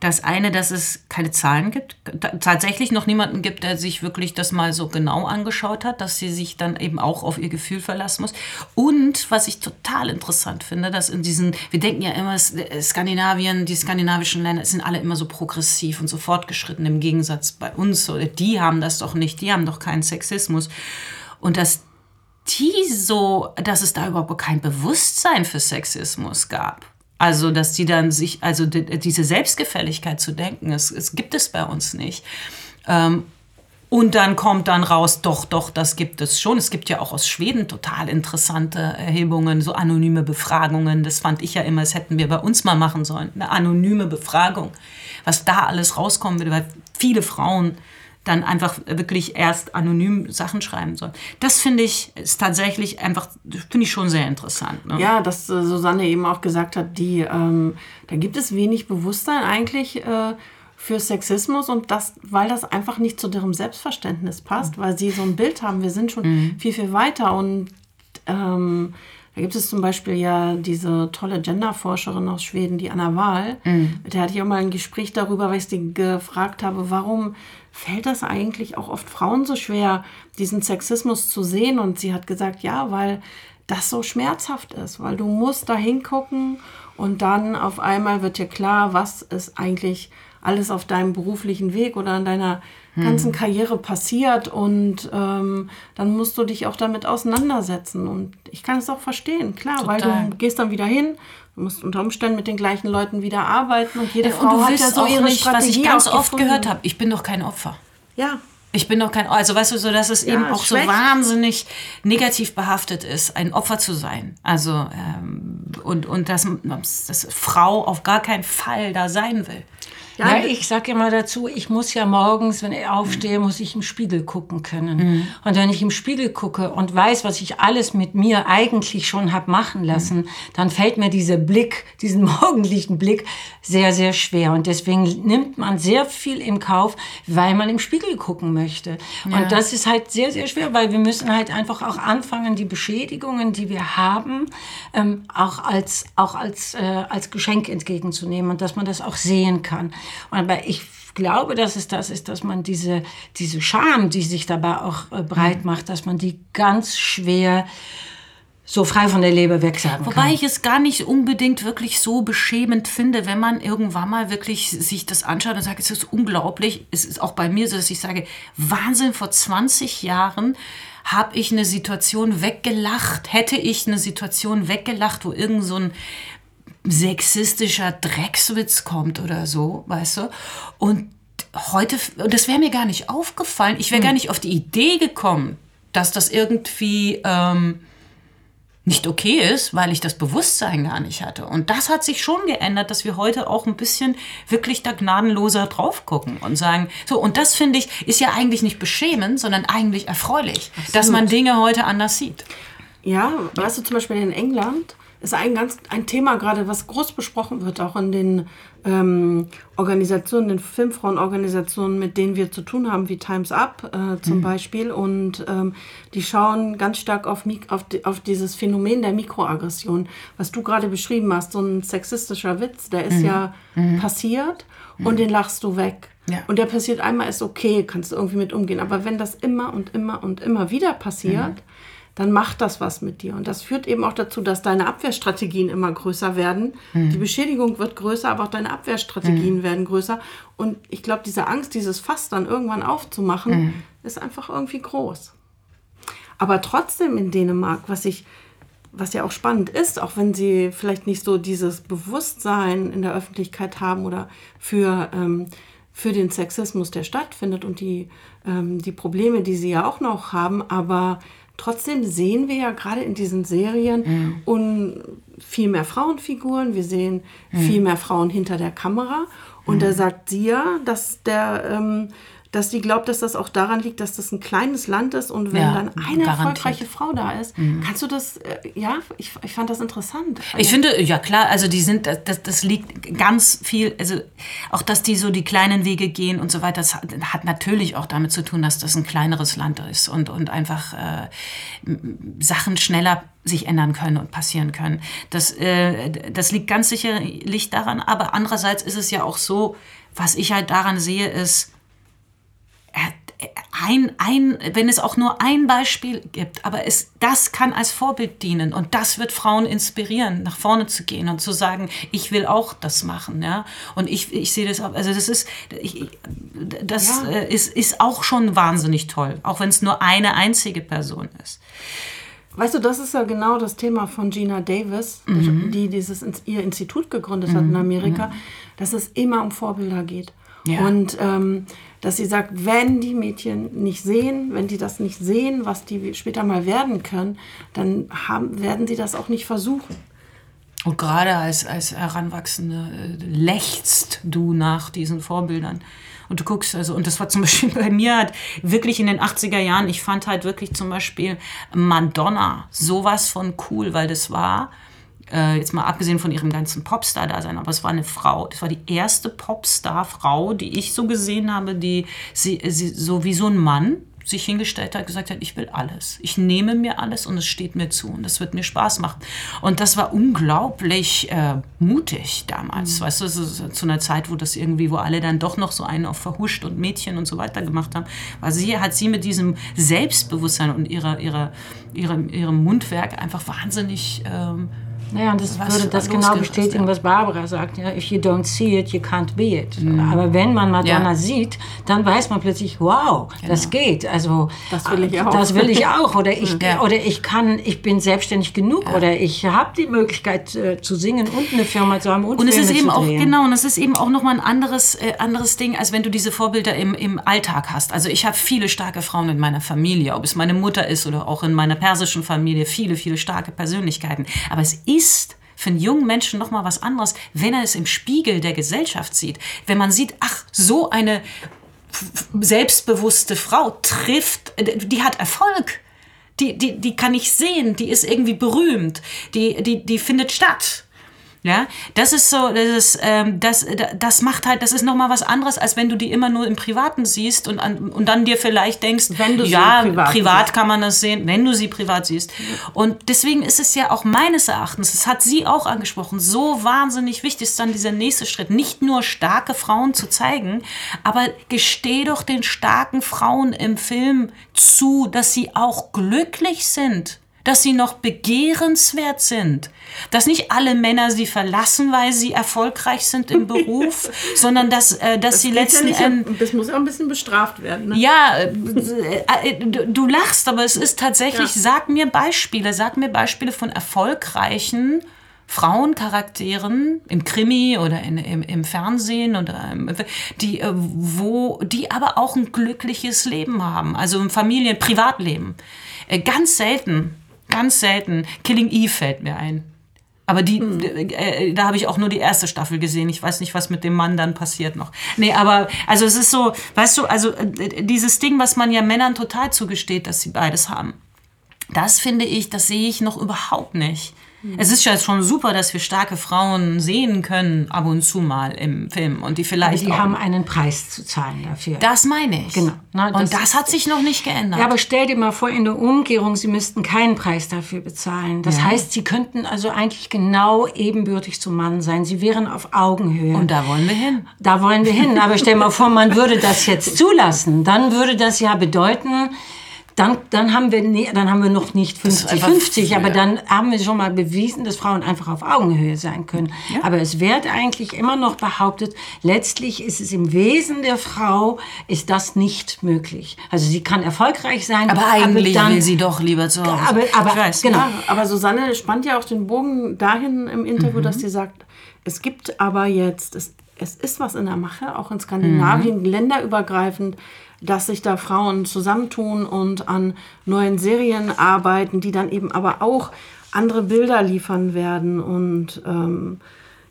Speaker 1: Das eine, dass es keine Zahlen gibt, tatsächlich noch niemanden gibt, der sich wirklich das mal so genau angeschaut hat, dass sie sich dann eben auch auf ihr Gefühl verlassen muss. Und was ich total interessant finde, dass in diesen, wir denken ja immer, Skandinavien, die skandinavischen Länder sind alle immer so progressiv und so fortgeschritten im Gegensatz bei uns. Die haben das doch nicht, die haben doch keinen Sexismus. Und dass die so, dass es da überhaupt kein Bewusstsein für Sexismus gab. Also, dass die dann sich, also diese Selbstgefälligkeit zu denken, es, es gibt es bei uns nicht. Ähm, und dann kommt dann raus, doch, doch, das gibt es schon. Es gibt ja auch aus Schweden total interessante Erhebungen, so anonyme Befragungen. Das fand ich ja immer, das hätten wir bei uns mal machen sollen. Eine anonyme Befragung. Was da alles rauskommen würde, weil viele Frauen dann einfach wirklich erst anonym Sachen schreiben sollen. Das finde ich ist tatsächlich einfach, finde ich schon sehr interessant. Ne?
Speaker 2: Ja, dass äh, Susanne eben auch gesagt hat, die, ähm, da gibt es wenig Bewusstsein eigentlich äh, für Sexismus und das, weil das einfach nicht zu deren Selbstverständnis passt, mhm. weil sie so ein Bild haben, wir sind schon mhm. viel, viel weiter und ähm, da gibt es zum Beispiel ja diese tolle Genderforscherin aus Schweden, die Anna Wahl. Mhm. Mit der hatte ich auch mal ein Gespräch darüber, weil ich sie gefragt habe, warum fällt das eigentlich auch oft Frauen so schwer, diesen Sexismus zu sehen? Und sie hat gesagt, ja, weil das so schmerzhaft ist, weil du musst da hingucken und dann auf einmal wird dir klar, was ist eigentlich alles auf deinem beruflichen Weg oder in deiner ganzen hm. Karriere passiert und ähm, dann musst du dich auch damit auseinandersetzen. Und ich kann es auch verstehen, klar, Total. weil du gehst dann wieder hin, du musst unter Umständen mit den gleichen Leuten wieder arbeiten und jede ja, Frau und hat ja so ihre
Speaker 1: nicht,
Speaker 2: Strategie
Speaker 1: was ich ganz oft gehört habe, ich bin doch kein Opfer.
Speaker 2: Ja.
Speaker 1: Ich bin doch kein, also weißt du, so dass es ja, eben auch schlecht. so wahnsinnig negativ behaftet ist, ein Opfer zu sein. Also ähm, und und dass, dass Frau auf gar keinen Fall da sein will.
Speaker 3: Ja ich sage immer dazu, ich muss ja morgens, wenn ich aufstehe, muss ich im Spiegel gucken können. Mhm. Und wenn ich im Spiegel gucke und weiß, was ich alles mit mir eigentlich schon habe machen lassen, mhm. dann fällt mir dieser Blick, diesen morgendlichen Blick sehr, sehr schwer. Und deswegen nimmt man sehr viel in Kauf, weil man im Spiegel gucken möchte. Ja. Und das ist halt sehr, sehr schwer, weil wir müssen halt einfach auch anfangen, die Beschädigungen, die wir haben, ähm, auch als, auch als, äh, als Geschenk entgegenzunehmen und dass man das auch sehen kann. Aber ich glaube, dass es das ist, dass man diese, diese Scham, die sich dabei auch äh, breit mhm. macht, dass man die ganz schwer so frei von der Leber wegsagen
Speaker 1: Wobei
Speaker 3: kann.
Speaker 1: ich es gar nicht unbedingt wirklich so beschämend finde, wenn man irgendwann mal wirklich sich das anschaut und sagt, es ist unglaublich. Es ist auch bei mir so, dass ich sage, Wahnsinn, vor 20 Jahren habe ich eine Situation weggelacht, hätte ich eine Situation weggelacht, wo irgend so ein sexistischer Dreckswitz kommt oder so, weißt du? Und heute, das wäre mir gar nicht aufgefallen. Ich wäre hm. gar nicht auf die Idee gekommen, dass das irgendwie ähm, nicht okay ist, weil ich das Bewusstsein gar nicht hatte. Und das hat sich schon geändert, dass wir heute auch ein bisschen wirklich da gnadenloser drauf gucken und sagen, so, und das finde ich, ist ja eigentlich nicht beschämend, sondern eigentlich erfreulich, Absolut. dass man Dinge heute anders sieht.
Speaker 2: Ja, weißt du, zum Beispiel in England ist ein ganz ein Thema gerade, was groß besprochen wird, auch in den ähm, Organisationen, den Filmfrauenorganisationen, mit denen wir zu tun haben, wie Times Up äh, zum mhm. Beispiel. Und ähm, die schauen ganz stark auf, auf, auf dieses Phänomen der Mikroaggression, was du gerade beschrieben hast. So ein sexistischer Witz, der ist mhm. ja mhm. passiert und den lachst du weg. Ja. Und der passiert einmal, ist okay, kannst du irgendwie mit umgehen. Aber wenn das immer und immer und immer wieder passiert, mhm dann macht das was mit dir. Und das führt eben auch dazu, dass deine Abwehrstrategien immer größer werden. Mhm. Die Beschädigung wird größer, aber auch deine Abwehrstrategien mhm. werden größer. Und ich glaube, diese Angst, dieses Fass dann irgendwann aufzumachen, mhm. ist einfach irgendwie groß. Aber trotzdem in Dänemark, was ich was ja auch spannend ist, auch wenn sie vielleicht nicht so dieses Bewusstsein in der Öffentlichkeit haben oder für, ähm, für den Sexismus, der stattfindet und die, ähm, die Probleme, die sie ja auch noch haben, aber Trotzdem sehen wir ja gerade in diesen Serien mhm. viel mehr Frauenfiguren, wir sehen mhm. viel mehr Frauen hinter der Kamera. Und mhm. da sagt sie ja, dass der, ähm, dass die glaubt, dass das auch daran liegt, dass das ein kleines Land ist und wenn
Speaker 1: Ja,
Speaker 2: dann eine
Speaker 1: garantiert.
Speaker 2: erfolgreiche Frau da ist, kannst du das, äh, ja, ich, ich fand das interessant.
Speaker 1: Ich finde, ja klar, also die sind, das, das liegt ganz viel, also auch, dass die so die kleinen Wege gehen und so weiter, das hat, hat natürlich auch damit zu tun, dass das ein kleineres Land ist und, und einfach äh, Sachen schneller sich ändern können und passieren können. Das, äh, das liegt ganz sicherlich daran, aber andererseits ist es ja auch so, was ich halt daran sehe, ist, ein, ein, wenn es auch nur ein Beispiel gibt, aber es, das kann als Vorbild dienen und das wird Frauen inspirieren, nach vorne zu gehen und zu sagen, ich will auch das machen, ja. Und ich, ich sehe das auch, also das ist, ich, das
Speaker 2: Ja.
Speaker 1: äh, ist, ist auch schon wahnsinnig toll, auch wenn es nur eine einzige Person ist.
Speaker 2: Weißt du, das ist ja genau das Thema von Gina Davis, die dieses ihr Institut gegründet hat in Amerika, dass es immer um Vorbilder geht.
Speaker 1: Ja.
Speaker 2: Und ähm, dass sie sagt, wenn die Mädchen nicht sehen, wenn die das nicht sehen, was die später mal werden können, dann haben, werden sie das auch nicht versuchen.
Speaker 1: Und gerade als, als Heranwachsende äh, lechzt du nach diesen Vorbildern. Und du guckst, also, und das war zum Beispiel bei mir halt wirklich in den 80er Jahren, ich fand halt wirklich zum Beispiel Madonna sowas von cool, weil das war, äh, jetzt mal abgesehen von ihrem ganzen Popstar-Dasein, aber es war eine Frau. Das war die erste Popstar-Frau, die ich so gesehen habe, die sie, sie so wie so ein Mann sich hingestellt hat, gesagt hat, ich will alles. Ich nehme mir alles und es steht mir zu und das wird mir Spaß machen. Und das war unglaublich äh, mutig damals, weißt du, zu einer Zeit, wo das irgendwie, wo alle dann doch noch so einen auf verhuscht und Mädchen und so weiter gemacht haben. Weil sie hat sie mit diesem Selbstbewusstsein und ihrer, ihrer, ihrem, ihrem Mundwerk einfach wahnsinnig ähm,
Speaker 3: Naja, und das
Speaker 1: Was
Speaker 3: würde das genau bestätigen,
Speaker 1: ja.
Speaker 3: was Barbara sagt. Ja, if you don't see it, you can't be it. Aber wenn man Madonna
Speaker 1: Mhm. Ja. Genau.
Speaker 3: sieht, dann weiß man plötzlich, wow, das geht. Also
Speaker 2: Das will ich auch.
Speaker 3: Das will ich auch. Oder ich,
Speaker 1: Ja.
Speaker 3: oder ich kann, ich bin selbstständig genug. Oder ich habe die Möglichkeit äh, zu singen und eine Firma zu haben und,
Speaker 1: Und es
Speaker 3: Filme
Speaker 1: ist eben auch, genau, und es ist eben auch nochmal ein anderes, äh, anderes Ding, als wenn du diese Vorbilder im, im Alltag hast. Also ich habe viele starke Frauen in meiner Familie, ob es meine Mutter ist oder auch in meiner persischen Familie, viele, viele starke Persönlichkeiten. Aber es ist für einen jungen Menschen nochmal was anderes, wenn er es im Spiegel der Gesellschaft sieht. Wenn man sieht, ach, so eine selbstbewusste Frau trifft, äh, die hat Erfolg. Die, die, die kann ich sehen, die ist irgendwie berühmt, die, die, die findet statt. Ja, das ist so, das, ist, ähm, das, das macht halt, das ist nochmal was anderes, als wenn du die immer nur im Privaten siehst und, an, und dann dir vielleicht denkst,
Speaker 2: Wenn du sie
Speaker 1: ja,
Speaker 2: privat
Speaker 1: privat kann man das sehen, wenn du sie privat siehst. Und deswegen ist es ja auch meines Erachtens, das hat sie auch angesprochen, so wahnsinnig wichtig ist dann dieser nächste Schritt, nicht nur starke Frauen zu zeigen, aber gesteh doch den starken Frauen im Film zu, dass sie auch glücklich sind dass sie noch begehrenswert sind. Dass nicht alle Männer sie verlassen, weil sie erfolgreich sind im Beruf, sondern dass, äh, dass sie
Speaker 2: Geht ja
Speaker 1: letzten
Speaker 2: nicht,
Speaker 1: Endes...
Speaker 2: das muss ja ein bisschen bestraft werden. Ne?
Speaker 1: Ja, äh, äh, du, du lachst, aber es ist tatsächlich,
Speaker 2: Ja.
Speaker 1: sag mir Beispiele, sag mir Beispiele von erfolgreichen Frauencharakteren im Krimi oder in, im, im Fernsehen oder im, die, äh, wo, die aber auch ein glückliches Leben haben, also im Familien-, Privatleben. Äh, Ganz selten, ganz selten. Killing Eve fällt mir ein. Aber die, äh, da habe ich auch nur die erste Staffel gesehen. Ich weiß nicht, was mit dem Mann dann passiert noch. Nee, aber also es ist so, weißt du, also äh, dieses Ding, was man ja Männern total zugesteht, dass sie beides haben. Das finde ich, das sehe ich noch überhaupt nicht. Es ist ja schon super, dass wir starke Frauen sehen können, ab und zu mal im Film. Und die
Speaker 3: Aber
Speaker 1: vielleicht
Speaker 3: die
Speaker 1: auch.
Speaker 3: haben einen Preis zu zahlen dafür.
Speaker 1: das meine ich.
Speaker 3: Genau. Na, das-
Speaker 1: und das hat sich noch nicht geändert.
Speaker 3: Ja, aber stell dir mal vor, in der Umkehrung, sie müssten keinen Preis dafür bezahlen. Das heißt, sie könnten also eigentlich genau ebenbürtig zum Mann sein. Sie wären auf Augenhöhe.
Speaker 1: und da wollen wir hin.
Speaker 3: Da wollen wir hin. Aber stell mal vor, man würde das jetzt zulassen. Dann würde das ja bedeuten, dann, dann, haben, wir, ne, dann haben wir noch nicht
Speaker 1: ist einfach
Speaker 3: 50-50, aber
Speaker 1: ja.
Speaker 3: dann haben wir schon mal bewiesen, dass Frauen einfach auf Augenhöhe sein können. Aber es wird eigentlich immer noch behauptet, letztlich ist es im Wesen der Frau, ist das nicht möglich. Also sie kann erfolgreich sein,
Speaker 1: Aber eigentlich
Speaker 3: dann,
Speaker 1: will sie doch lieber zu Hause.
Speaker 3: Aber, aber
Speaker 1: ich weiß.
Speaker 3: genau.
Speaker 2: Ja, aber Susanne spannt ja auch den Bogen dahin im Interview,
Speaker 1: Mhm.
Speaker 2: dass sie sagt, es gibt aber jetzt, es, es ist was in der Mache, auch in Skandinavien,
Speaker 1: Mhm.
Speaker 2: länderübergreifend, dass sich da Frauen zusammentun und an neuen Serien arbeiten, die dann eben aber auch andere Bilder liefern werden. Und ähm,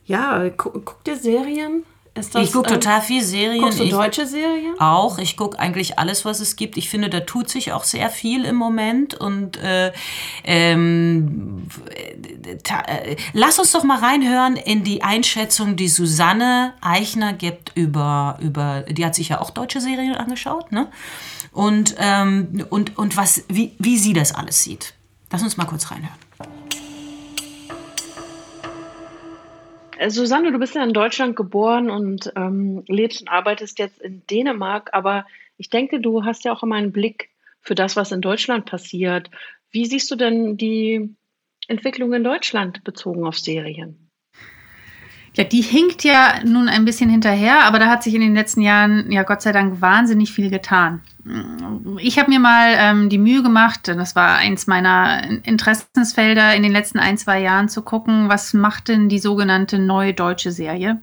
Speaker 2: ja, gu guck dir Serien. Ist das,
Speaker 1: ich gucke
Speaker 2: ähm,
Speaker 1: total viel Serien.
Speaker 2: Guckst du deutsche Serien?
Speaker 1: Auch. Ich gucke eigentlich alles, was es gibt. Ich finde, da tut sich auch sehr viel im Moment. Und äh, ähm, äh, lass uns doch mal reinhören in die Einschätzung, die Susanne Eichner gibt über, über die hat sich ja auch deutsche Serien angeschaut, ne? Und, ähm, und, und was, wie, wie sie das alles sieht. Lass uns mal kurz reinhören.
Speaker 5: Susanne, du bist ja in Deutschland geboren und ähm, lebst und arbeitest jetzt in Dänemark, aber ich denke, du hast ja auch immer einen Blick für das, was in Deutschland passiert. Wie siehst du denn die Entwicklung in Deutschland bezogen auf Serien?
Speaker 4: Ja, die hinkt ja nun ein bisschen hinterher, aber da hat sich in den letzten Jahren ja Gott sei Dank wahnsinnig viel getan. Ich habe mir mal ähm, die Mühe gemacht, das war eins meiner Interessensfelder in den letzten ein, zwei Jahren zu gucken, was macht denn die sogenannte neue deutsche Serie?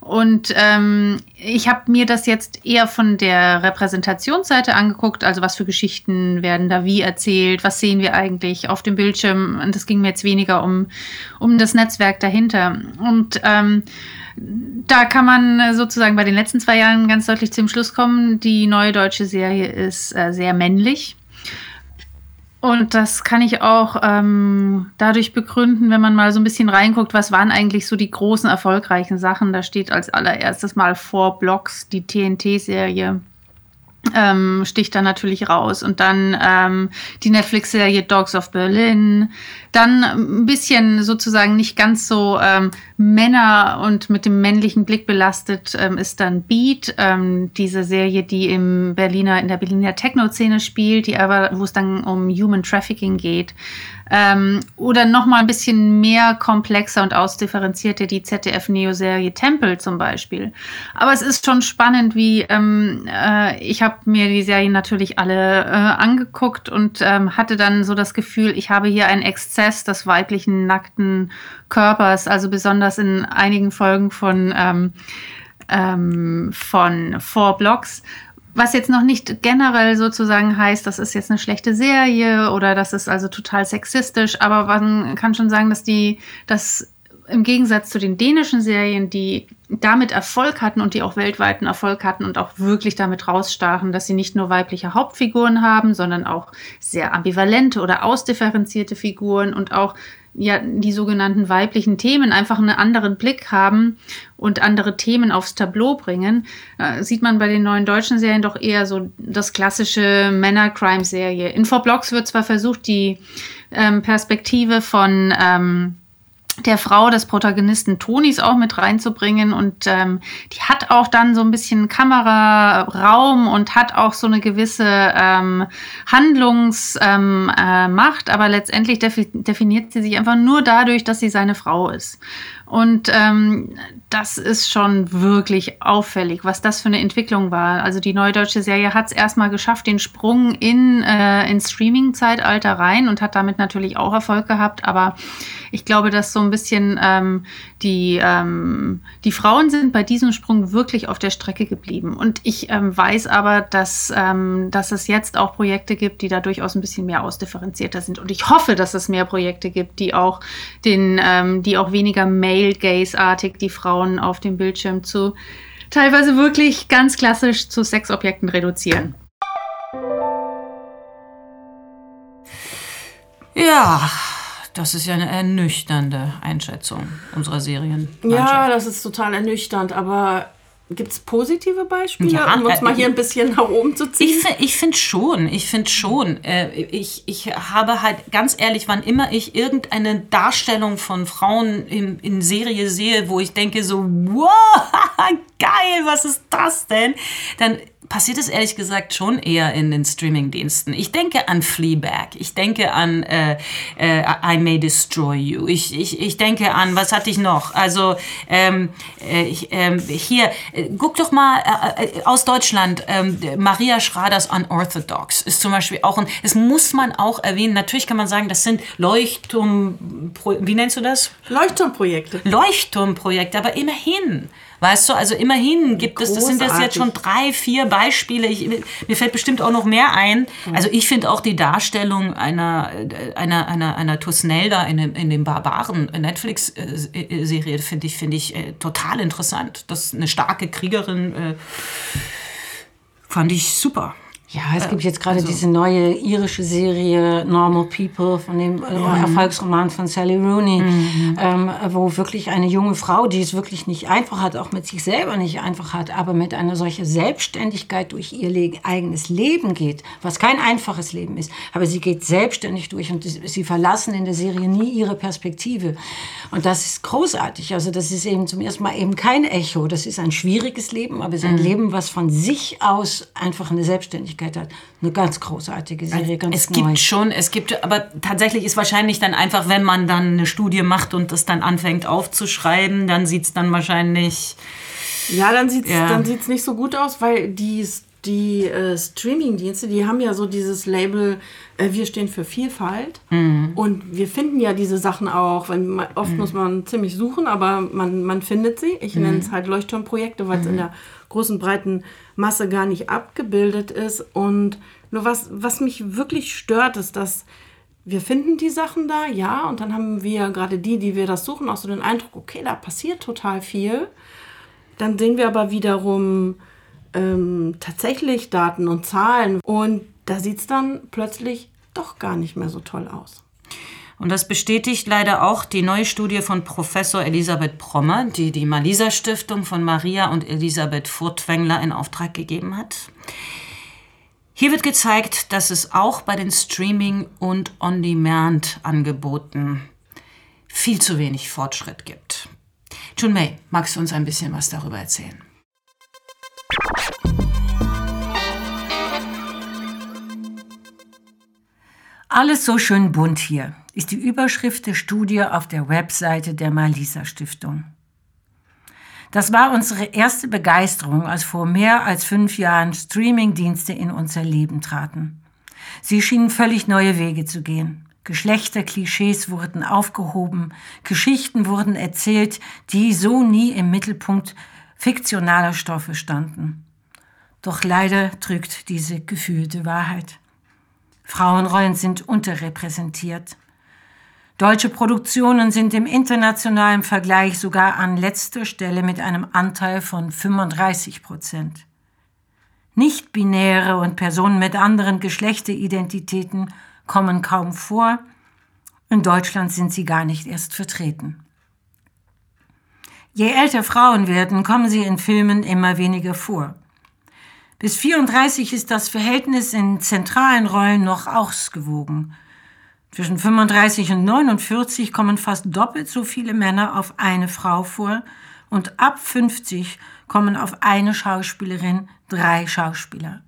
Speaker 4: Und ähm, ich habe mir das jetzt eher von der Repräsentationsseite angeguckt, also was für Geschichten werden da wie erzählt, was sehen wir eigentlich auf dem Bildschirm. Und das ging mir jetzt weniger um, um das Netzwerk dahinter. Und ähm, da kann man sozusagen bei den letzten zwei Jahren ganz deutlich zum Schluss kommen, die neue deutsche Serie ist äh, sehr männlich. Und das kann ich auch ähm, dadurch begründen, wenn man mal so ein bisschen reinguckt, was waren eigentlich so die großen erfolgreichen Sachen. Da steht als allererstes mal vor Blocks die TNT-Serie. Ähm, sticht da natürlich raus. Und dann ähm, die Netflix-Serie Dogs of Berlin. Dann ein bisschen sozusagen nicht ganz so ähm, Männer und mit dem männlichen Blick belastet ähm, ist dann Beat, ähm, diese Serie, die im Berliner, in der Berliner Techno-Szene spielt, die aber, wo es dann um Human Trafficking geht. Ähm, oder noch mal ein bisschen mehr komplexer und ausdifferenzierter die ZDF-Neo-Serie Temple zum Beispiel. Aber es ist schon spannend, wie ähm, äh, ich habe mir die Serien natürlich alle äh, angeguckt und ähm, hatte dann so das Gefühl, ich habe hier einen Exzess des weiblichen nackten Körpers, also besonders in einigen Folgen von ähm, ähm, von Four Blocks was jetzt noch nicht generell sozusagen heißt, das ist jetzt eine schlechte Serie oder das ist also total sexistisch, aber man kann schon sagen, dass die, dass im Gegensatz zu den dänischen Serien, die damit Erfolg hatten und die auch weltweiten Erfolg hatten und auch wirklich damit rausstachen, dass sie nicht nur weibliche Hauptfiguren haben, sondern auch sehr ambivalente oder ausdifferenzierte Figuren und auch ja die sogenannten weiblichen Themen einfach einen anderen Blick haben und andere Themen aufs Tableau bringen, äh, sieht man bei den neuen deutschen Serien doch eher so das klassische Männer-Crime-Serie. In Four Blocks wird zwar versucht, die ähm, Perspektive von ähm, der Frau des Protagonisten Tonis auch mit reinzubringen und ähm, die hat auch dann so ein bisschen Kameraraum und hat auch so eine gewisse ähm, Handlungsmacht, ähm, äh, aber letztendlich defi definiert sie sich einfach nur dadurch, dass sie seine Frau ist. Und ähm, das ist schon wirklich auffällig, was das für eine Entwicklung war. Also die neue deutsche Serie hat es erstmal geschafft, den Sprung in äh, ins Streaming-Zeitalter rein und hat damit natürlich auch Erfolg gehabt. Aber ich glaube, dass so ein bisschen ähm, die, ähm, die Frauen sind bei diesem Sprung wirklich auf der Strecke geblieben. Und ich ähm, weiß aber, dass, ähm, dass es jetzt auch Projekte gibt, die da durchaus ein bisschen mehr ausdifferenzierter sind. Und ich hoffe, dass es mehr Projekte gibt, die auch den, ähm, die auch weniger Male-Gaze-artig die Frauen auf dem Bildschirm zu teilweise wirklich ganz klassisch zu Sexobjekten reduzieren.
Speaker 1: Ja, das ist ja eine ernüchternde Einschätzung unserer Serien.
Speaker 2: Ja, das ist total ernüchternd, aber gibt es positive Beispiele,
Speaker 1: Ja,
Speaker 2: um uns
Speaker 1: äh,
Speaker 2: mal hier ein bisschen nach oben zu ziehen?
Speaker 1: Ich, fi- ich finde schon, ich finde schon. Äh, ich, ich habe halt ganz ehrlich, wann immer ich irgendeine Darstellung von Frauen in, in Serie sehe, wo ich denke so, wow, geil, was ist das denn? Dann passiert es ehrlich gesagt schon eher in den Streamingdiensten. Ich denke an Fleabag, ich denke an äh, äh, I May Destroy You, ich, ich, ich denke an, was hatte ich noch? Also ähm, äh, ich, ähm, hier, äh, guck doch mal äh, äh, aus Deutschland, ähm, Maria Schraders Unorthodox ist zum Beispiel auch ein, das muss man auch erwähnen. Natürlich kann man sagen, das sind Leuchtturm, wie nennst du das?
Speaker 2: Leuchtturmprojekte.
Speaker 1: Leuchtturmprojekte, aber immerhin. Weißt du, also immerhin gibt es, das sind jetzt jetzt schon drei, vier Beispiele. Ich, mir fällt bestimmt auch noch mehr ein. Also ich finde auch die Darstellung einer, einer, einer, einer Tusnelda in dem, in dem Barbaren Netflix-Serie, finde ich, finde ich äh, total interessant. Das ist eine starke Kriegerin. Äh, fand ich super.
Speaker 3: Ja, es gibt jetzt gerade also. diese neue irische Serie Normal People von dem äh, ja. Erfolgsroman von Sally Rooney, mhm. ähm, wo wirklich eine junge Frau, die es wirklich nicht einfach hat, auch mit sich selber nicht einfach hat, aber mit einer solchen Selbstständigkeit durch ihr Le eigenes Leben geht, was kein einfaches Leben ist, aber sie geht selbstständig durch und sie verlassen in der Serie nie ihre Perspektive. Und das ist großartig. Also das ist eben zum ersten Mal eben kein Echo. Das ist ein schwieriges Leben, aber es ist ein mhm. Leben, was von sich aus einfach eine Selbstständigkeit Persönlichkeit hat. Eine ganz großartige Serie, ganz
Speaker 1: Es neu. gibt schon, es gibt, aber tatsächlich ist wahrscheinlich dann einfach, wenn man dann eine Studie macht und das dann anfängt aufzuschreiben, dann sieht es dann wahrscheinlich.
Speaker 2: Ja, dann sieht es ja. nicht so gut aus, weil die, die äh, Streaming-Dienste, die haben ja so dieses Label, äh, wir stehen für Vielfalt. Mhm. Und wir finden ja diese Sachen auch. Wenn man, oft mhm. muss man ziemlich suchen, aber man, man findet sie. Ich mhm. nenne es halt Leuchtturmprojekte, weil es in mhm. der großen, breiten Masse gar nicht abgebildet ist. Und nur was, was mich wirklich stört, ist, dass wir finden die Sachen da, ja, und dann haben wir gerade die, die wir das suchen, auch so den Eindruck, okay, da passiert total viel. Dann sehen wir aber wiederum ähm, tatsächlich Daten und Zahlen und da sieht es dann plötzlich doch gar nicht mehr so toll aus.
Speaker 1: Und das bestätigt leider auch die neue Studie von Professor Elisabeth Prommer, die die Malisa Stiftung von Maria und Elisabeth Furtwängler in Auftrag gegeben hat. Hier wird gezeigt, dass es auch bei den Streaming- und On-Demand-Angeboten viel zu wenig Fortschritt gibt. Jun May, magst du uns ein bisschen was darüber erzählen?
Speaker 3: Alles so schön bunt hier ist die Überschrift der Studie auf der Webseite der Malisa Stiftung. Das war unsere erste Begeisterung, als vor mehr als fünf Jahren Streamingdienste in unser Leben traten. Sie schienen völlig neue Wege zu gehen. Geschlechterklischees wurden aufgehoben, Geschichten wurden erzählt, die so nie im Mittelpunkt fiktionaler Stoffe standen. Doch leider trügt diese gefühlte Wahrheit. Frauenrollen sind unterrepräsentiert. Deutsche Produktionen sind im internationalen Vergleich sogar an letzter Stelle mit einem Anteil von 35 Prozent. Nicht-binäre und Personen mit anderen Geschlechteridentitäten kommen kaum vor. In Deutschland sind sie gar nicht erst vertreten. Je älter Frauen werden, kommen sie in Filmen immer weniger vor. Bis 34 ist das Verhältnis in zentralen Rollen noch ausgewogen. Zwischen 35 und 49 kommen fast doppelt so viele Männer auf eine Frau vor und ab 50 kommen auf eine Schauspielerin drei Schauspieler.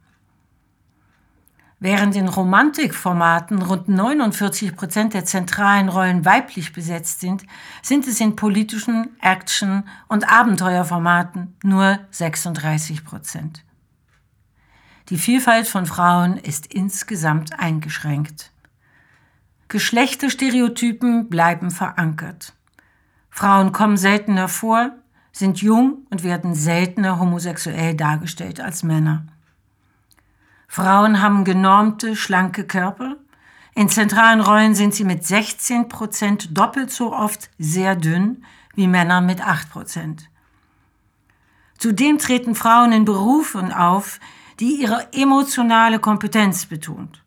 Speaker 3: Während in Romantikformaten rund 49 Prozent der zentralen Rollen weiblich besetzt sind, sind es in politischen Action- und Abenteuerformaten nur 36 Prozent. Die Vielfalt von Frauen ist insgesamt eingeschränkt. Geschlechterstereotypen bleiben verankert. Frauen kommen seltener vor, sind jung und werden seltener homosexuell dargestellt als Männer. Frauen haben genormte, schlanke Körper. In zentralen Rollen sind sie mit 16 Prozent doppelt so oft sehr dünn wie Männer mit 8 Prozent. Zudem treten Frauen in Berufen auf, die ihre emotionale Kompetenz betont.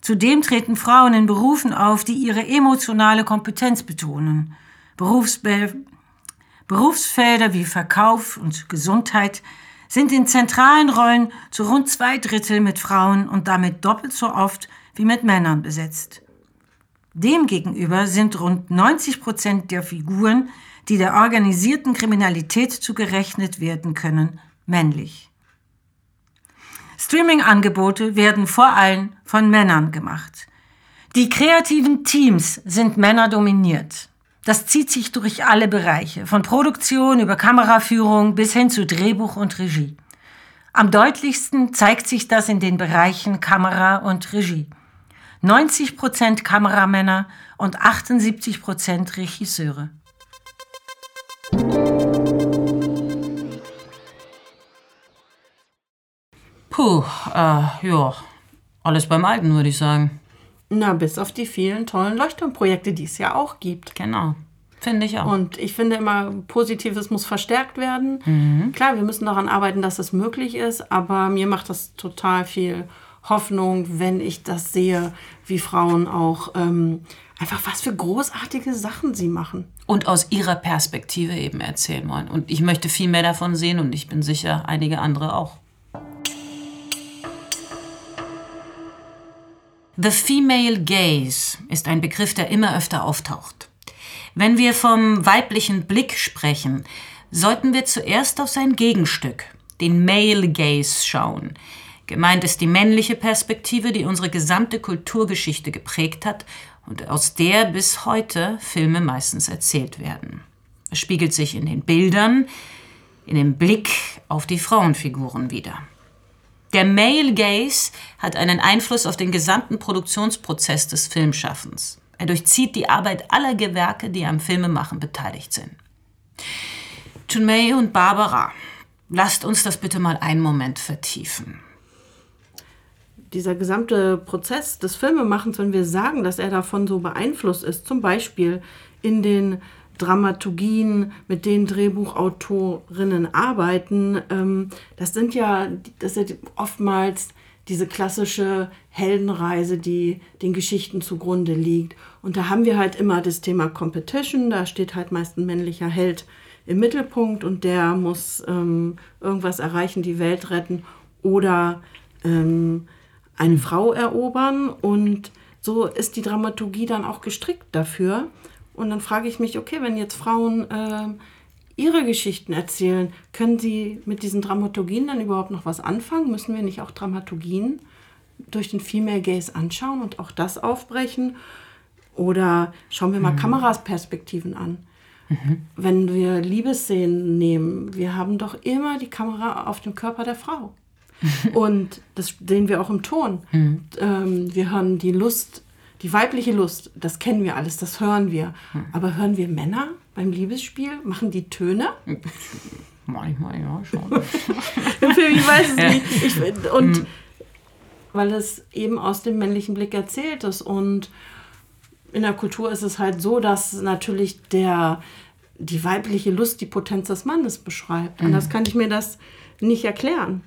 Speaker 3: Zudem treten Frauen in Berufen auf, die ihre emotionale Kompetenz betonen. Berufsbe Berufsfelder wie Verkauf und Gesundheit sind in zentralen Rollen zu rund zwei Drittel mit Frauen und damit doppelt so oft wie mit Männern besetzt. Demgegenüber sind rund 90 Prozent der Figuren, die der organisierten Kriminalität zugerechnet werden können, männlich. Streaming-Angebote werden vor allem von Männern gemacht. Die kreativen Teams sind männerdominiert. Das zieht sich durch alle Bereiche, von Produktion über Kameraführung bis hin zu Drehbuch und Regie. Am deutlichsten zeigt sich das in den Bereichen Kamera und Regie. 90 Prozent Kameramänner und 78 Prozent Regisseure.
Speaker 1: Puh, äh, ja, alles beim Alten, würde ich sagen.
Speaker 2: Na, bis auf die vielen tollen Leuchtturmprojekte, die es ja auch gibt.
Speaker 1: Genau. Finde ich auch.
Speaker 2: Und ich finde immer, Positives muss verstärkt werden. Klar, wir müssen daran arbeiten, dass es möglich ist, aber mir macht das total viel Hoffnung, wenn ich das sehe, wie Frauen auch ähm, einfach was für großartige Sachen sie machen.
Speaker 1: und aus ihrer Perspektive eben erzählen wollen. Und ich möchte viel mehr davon sehen und ich bin sicher, einige andere auch. The Female Gaze ist ein Begriff, der immer öfter auftaucht. Wenn wir vom weiblichen Blick sprechen, sollten wir zuerst auf sein Gegenstück, den Male Gaze, schauen. Gemeint ist die männliche Perspektive, die unsere gesamte Kulturgeschichte geprägt hat und aus der bis heute Filme meistens erzählt werden. Es spiegelt sich in den Bildern, in dem Blick auf die Frauenfiguren wider. Der Male Gaze hat einen Einfluss auf den gesamten Produktionsprozess des Filmschaffens. Er durchzieht die Arbeit aller Gewerke, die am Filmemachen beteiligt sind. Junmei und Barbara, lasst uns das bitte mal einen Moment vertiefen.
Speaker 2: dieser gesamte Prozess des Filmemachens, wenn wir sagen, dass er davon so beeinflusst ist, zum Beispiel in den Dramaturgien, mit denen Drehbuchautorinnen arbeiten, ähm, das sind ja, das ist oftmals diese klassische Heldenreise, die den Geschichten zugrunde liegt. Und da haben wir halt immer das Thema Competition, da steht halt meist ein männlicher Held im Mittelpunkt und der muss ähm, irgendwas erreichen, die Welt retten oder ähm, eine Frau erobern und so ist die Dramaturgie dann auch gestrickt dafür. Und dann frage ich mich, okay, wenn jetzt Frauen ähm, ihre Geschichten erzählen, können sie mit diesen Dramaturgien dann überhaupt noch was anfangen? Müssen wir nicht auch Dramaturgien durch den Female Gaze anschauen und auch das aufbrechen? Oder schauen wir mal Kamerasperspektiven an. Wenn wir Liebesszenen nehmen, wir haben doch immer die Kamera auf dem Körper der Frau. Und das sehen wir auch im Ton. Ähm, wir hören die Lust, die weibliche Lust, das kennen wir alles, das hören wir. Aber hören wir Männer beim Liebesspiel? Machen die Töne?
Speaker 1: Manchmal ja schon.
Speaker 2: ich weiß es nicht. Ich, und weil es eben aus dem männlichen Blick erzählt ist. Und in der Kultur ist es halt so, dass natürlich der, die weibliche Lust die Potenz des Mannes beschreibt. Anders kann ich mir das nicht erklären.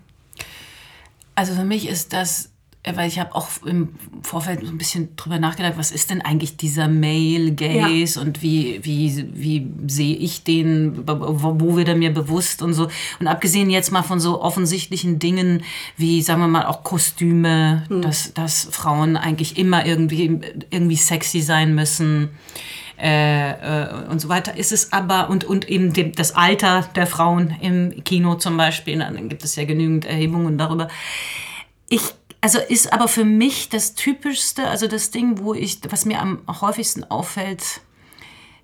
Speaker 1: Also für mich ist das, weil ich habe auch im Vorfeld so ein bisschen drüber nachgedacht, was ist denn eigentlich dieser Male Gaze und wie, wie, wie sehe ich den, wo, wird er mir bewusst und so. Und abgesehen jetzt mal von so offensichtlichen Dingen wie, sagen wir mal, auch Kostüme, dass, dass Frauen eigentlich immer irgendwie, irgendwie sexy sein müssen. Äh, äh, und so weiter ist es aber und, und eben dem, das Alter der Frauen im Kino zum Beispiel, dann gibt es ja genügend Erhebungen darüber. Ich, also ist aber für mich das Typischste, also das Ding, wo ich, was mir am häufigsten auffällt,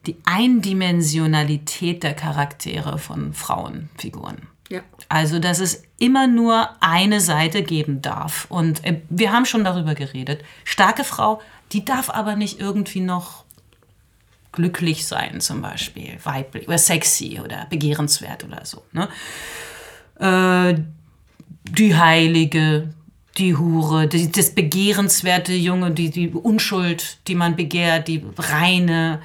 Speaker 1: die Eindimensionalität der Charaktere von Frauenfiguren.
Speaker 2: Ja.
Speaker 1: Also, dass es immer nur eine Seite geben darf. Und äh, wir haben schon darüber geredet. Starke Frau, die darf aber nicht irgendwie noch glücklich sein, zum Beispiel, weiblich oder sexy oder begehrenswert oder so. Ne? Äh, die Heilige, die Hure, die, das begehrenswerte Junge, die, die Unschuld, die man begehrt, die reine.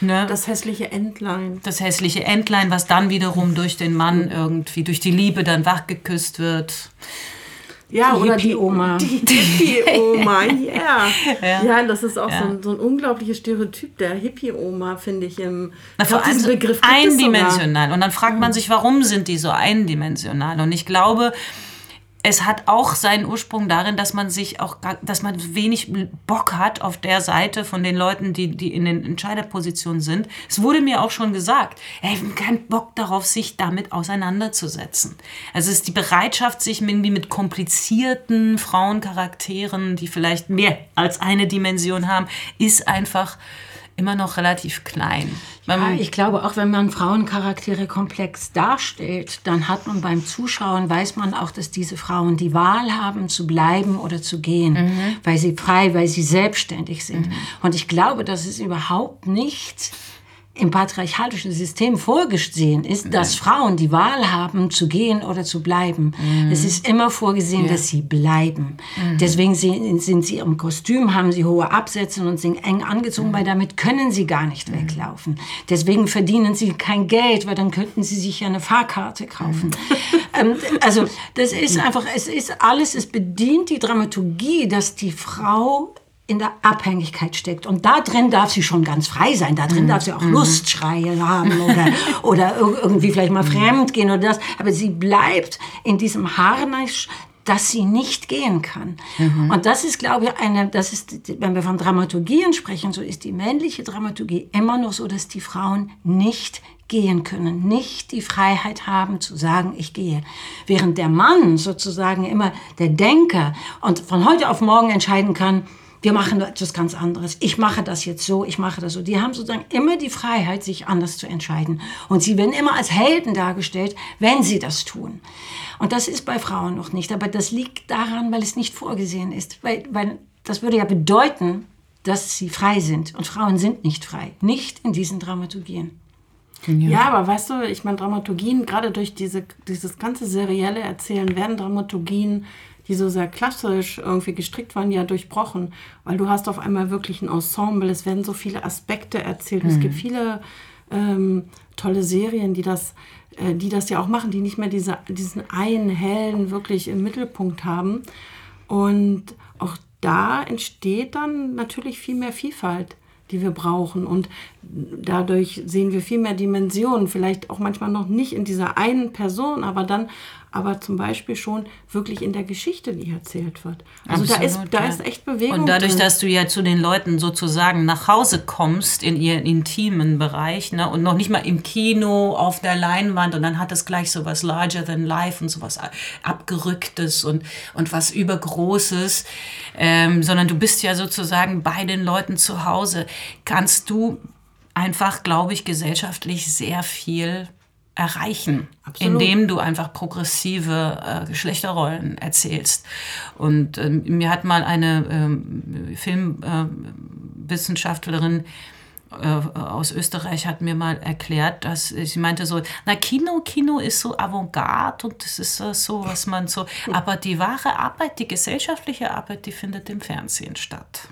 Speaker 1: Ne?
Speaker 2: Das hässliche Entlein.
Speaker 1: das hässliche Entlein, was dann wiederum durch den Mann irgendwie, durch die Liebe dann wachgeküsst wird.
Speaker 2: Ja,
Speaker 3: Die
Speaker 2: oder. Die, die Hippie-Oma, yeah.
Speaker 1: Ja.
Speaker 2: ja. das ist auch
Speaker 1: Ja.
Speaker 2: so, ein, so ein unglaubliches Stereotyp der Hippie-Oma, finde ich. Im,
Speaker 1: Na, vor allem so
Speaker 2: Begriff
Speaker 1: eindimensional. Und dann fragt man sich, warum sind die so eindimensional? Und ich glaube, es hat auch seinen Ursprung darin, dass man sich auch, dass man wenig Bock hat auf der Seite von den Leuten, die, die in den Entscheiderpositionen sind. Es wurde mir auch schon gesagt, ey, keinen Bock darauf, sich damit auseinanderzusetzen. Also es ist die Bereitschaft, sich irgendwie mit komplizierten Frauencharakteren, die vielleicht mehr als eine Dimension haben, ist einfach immer noch relativ klein. Wenn
Speaker 3: Ja,
Speaker 1: man-
Speaker 3: ich glaube, auch wenn man Frauencharaktere komplex darstellt, dann hat man beim Zuschauen, weiß man auch, dass diese Frauen die Wahl haben, zu bleiben oder zu gehen, weil sie frei, weil sie selbstständig sind. Und ich glaube, dass es überhaupt nicht im patriarchalischen System vorgesehen ist, dass Frauen die Wahl haben, zu gehen oder zu bleiben. Mhm. Es ist immer vorgesehen, ja. dass sie bleiben. Mhm. Deswegen sind sie im Kostüm, haben sie hohe Absätze und sind eng angezogen, mhm. weil damit können sie gar nicht mhm. weglaufen. Deswegen verdienen sie kein Geld, weil dann könnten sie sich ja eine Fahrkarte kaufen. Mhm. ähm, also das ist einfach, es ist alles, es bedient die Dramaturgie, dass die Frau in der Abhängigkeit steckt. Und da drin darf sie schon ganz frei sein. Da drin mhm. darf sie auch mhm. Lustschreie haben oder, oder irgendwie vielleicht mal mhm. fremd gehen oder das. Aber sie bleibt in diesem Harnisch, dass sie nicht gehen kann. Mhm. Und das ist, glaube ich, eine, das ist, wenn wir von Dramaturgien sprechen, so ist die männliche Dramaturgie immer noch so, dass die Frauen nicht gehen können, nicht die Freiheit haben zu sagen, ich gehe. Während der Mann sozusagen immer der Denker und von heute auf morgen entscheiden kann, wir machen etwas ganz anderes. Ich mache das jetzt so, ich mache das so. Die haben sozusagen immer die Freiheit, sich anders zu entscheiden. Und sie werden immer als Helden dargestellt, wenn sie das tun. Und das ist bei Frauen noch nicht. Aber das liegt daran, weil es nicht vorgesehen ist. Weil, weil das würde ja bedeuten, dass sie frei sind. Und Frauen sind nicht frei. Nicht in diesen Dramaturgien.
Speaker 2: Ja. ja, aber weißt du, ich meine, Dramaturgien, gerade durch diese, dieses ganze serielle Erzählen, werden Dramaturgien die so sehr klassisch irgendwie gestrickt waren, ja durchbrochen, weil du hast auf einmal wirklich ein Ensemble, es werden so viele Aspekte erzählt, mhm. es gibt viele ähm, tolle Serien, die das, äh, die das ja auch machen, die nicht mehr diese, diesen einen hellen wirklich im Mittelpunkt haben. Und auch da entsteht dann natürlich viel mehr Vielfalt die wir brauchen. Und dadurch sehen wir viel mehr Dimensionen, vielleicht auch manchmal noch nicht in dieser einen Person, aber dann aber zum Beispiel schon wirklich in der Geschichte, die erzählt wird. Also Absolut, da, ist, da ist echt Bewegung.
Speaker 1: Und dadurch, drin. dass du ja zu den Leuten sozusagen nach Hause kommst in ihren intimen Bereich ne, und noch nicht mal im Kino auf der Leinwand und dann hat es gleich so was larger than life und so was abgerücktes und, und was übergroßes, ähm, sondern du bist ja sozusagen bei den Leuten zu Hause, kannst du einfach, glaube ich, gesellschaftlich sehr viel erreichen, Absolut. indem du einfach progressive äh, Geschlechterrollen erzählst. Und ähm, mir hat mal eine ähm, Filmwissenschaftlerin äh, aus Österreich hat mir mal erklärt, dass sie meinte so, na Kino, Kino ist so Avantgarde und das ist so, was man so, aber die wahre Arbeit, die gesellschaftliche Arbeit, die findet im Fernsehen statt.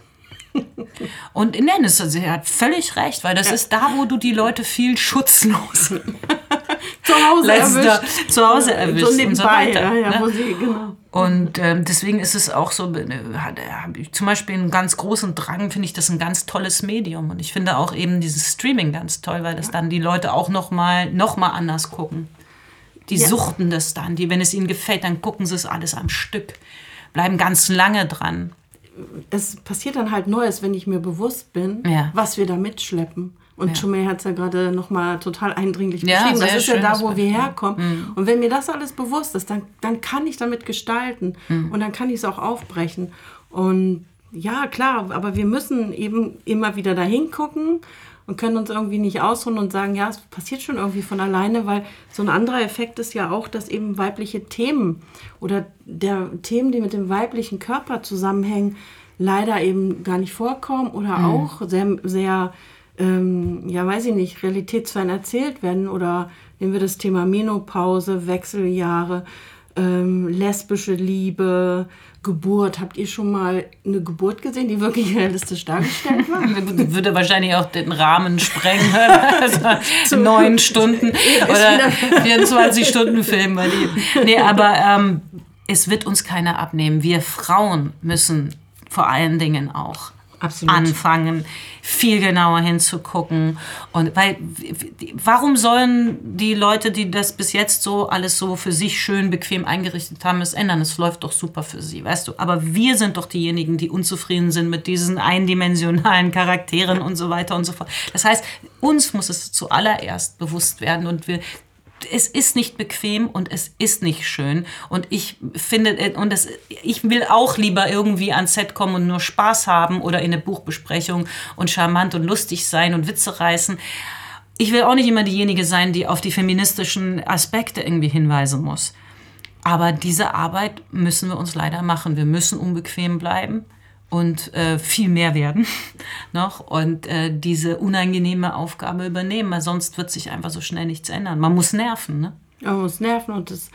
Speaker 1: Und nein, sie hat völlig recht, weil das ja. ist da, wo du die Leute viel schutzlos
Speaker 2: zu Hause erwischt.
Speaker 1: Zu Hause erwischt so
Speaker 2: und so weiter. Ja, ja, ne? sie, genau.
Speaker 1: Und ähm, deswegen ist es auch so, äh, zum Beispiel einen ganz großen Drang finde ich das ein ganz tolles Medium. Und ich finde auch eben dieses Streaming ganz toll, weil das dann die Leute auch noch mal, noch mal anders gucken. Die ja. suchten das dann, die, wenn es ihnen gefällt, dann gucken sie es alles am Stück, bleiben ganz lange dran.
Speaker 2: Es passiert dann halt Neues, wenn ich mir bewusst bin, ja. was wir da mitschleppen. Und ja. Chumay hat es ja gerade nochmal total eindringlich ja, beschrieben. Das ist ja da, wo wir herkommen. Mhm. Und wenn mir das alles bewusst ist, dann, dann kann ich damit gestalten. Mhm. Und dann kann ich es auch aufbrechen. Und ja, klar, aber wir müssen eben immer wieder dahin gucken und können uns irgendwie nicht ausruhen und sagen, ja, es passiert schon irgendwie von alleine, weil so ein anderer Effekt ist ja auch, dass eben weibliche Themen oder der Themen, die mit dem weiblichen Körper zusammenhängen, leider eben gar nicht vorkommen oder mhm. auch sehr, sehr ähm, ja, weiß ich nicht, realitätsfern erzählt werden. Oder nehmen wir das Thema Menopause, Wechseljahre, ähm, lesbische Liebe, Geburt. Habt ihr schon mal eine Geburt gesehen, die wirklich realistisch dargestellt war?
Speaker 1: Würde wahrscheinlich auch den Rahmen sprengen. Also neun Stunden oder 24 Stunden Film bei dir. Nee, aber ähm, es wird uns keiner abnehmen. Wir Frauen müssen vor allen Dingen auch Absolut. anfangen, viel genauer hinzugucken. Und weil, warum sollen die Leute, die das bis jetzt so alles so für sich schön bequem eingerichtet haben, es ändern? Es läuft doch super für sie, weißt du. Aber wir sind doch diejenigen, die unzufrieden sind mit diesen eindimensionalen Charakteren und so weiter und so fort. Das heißt, uns muss es zuallererst bewusst werden und wir es ist nicht bequem und es ist nicht schön. Und ich finde, äh, und das, ich will auch lieber irgendwie ans Set kommen und nur Spaß haben oder in eine Buchbesprechung und charmant und lustig sein und Witze reißen. Ich will auch nicht immer diejenige sein, die auf die feministischen Aspekte irgendwie hinweisen muss. Aber diese Arbeit müssen wir uns leider machen. Wir müssen unbequem bleiben. Und äh, viel mehr werden noch und äh, diese unangenehme Aufgabe übernehmen, weil sonst wird sich einfach so schnell nichts ändern. Man muss nerven, ne?
Speaker 2: Man muss nerven und das,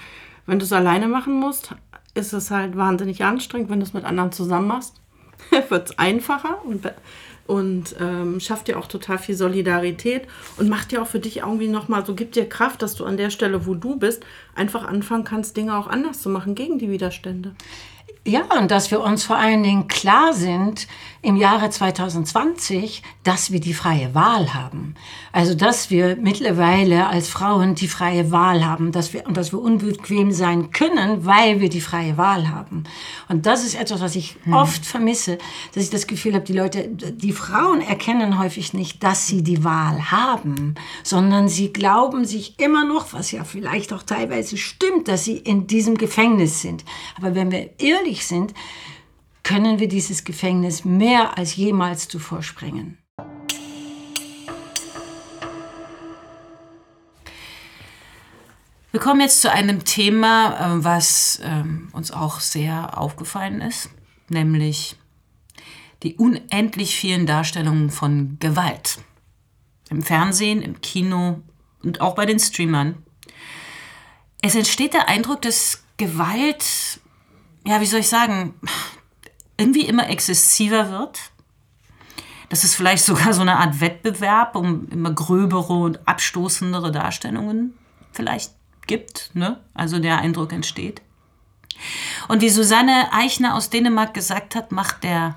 Speaker 2: wenn du es alleine machen musst, ist es halt wahnsinnig anstrengend. Wenn du es mit anderen zusammen machst, wird es einfacher und, und ähm, schafft dir auch total viel Solidarität und macht dir auch für dich irgendwie nochmal, so gibt dir Kraft, dass du an der Stelle, wo du bist, einfach anfangen kannst, Dinge auch anders zu machen gegen die Widerstände.
Speaker 3: Ja, und dass wir uns vor allen Dingen klar sind im Jahre 2020, dass wir die freie Wahl haben. Also, dass wir mittlerweile als Frauen die freie Wahl haben, dass wir, und dass wir unbequem sein können, weil wir die freie Wahl haben. Und das ist etwas, was ich hm. oft vermisse, dass ich das Gefühl habe, die Leute, die Frauen erkennen häufig nicht, dass sie die Wahl haben, sondern sie glauben sich immer noch, was ja vielleicht auch teilweise stimmt, dass sie in diesem Gefängnis sind. Aber wenn wir ehrlich sind, können wir dieses Gefängnis mehr als jemals zuvor sprengen.
Speaker 1: Wir kommen jetzt zu einem Thema, äh, was ähm, uns auch sehr aufgefallen ist, nämlich die unendlich vielen Darstellungen von Gewalt. Im Fernsehen, im Kino und auch bei den Streamern. Es entsteht der Eindruck, dass Gewalt ja, wie soll ich sagen, irgendwie immer exzessiver wird. Dass es vielleicht sogar so eine Art Wettbewerb um immer gröbere und abstoßendere Darstellungen vielleicht gibt. Ne? Also der Eindruck entsteht. Und wie Susanne Eichner aus Dänemark gesagt hat, macht der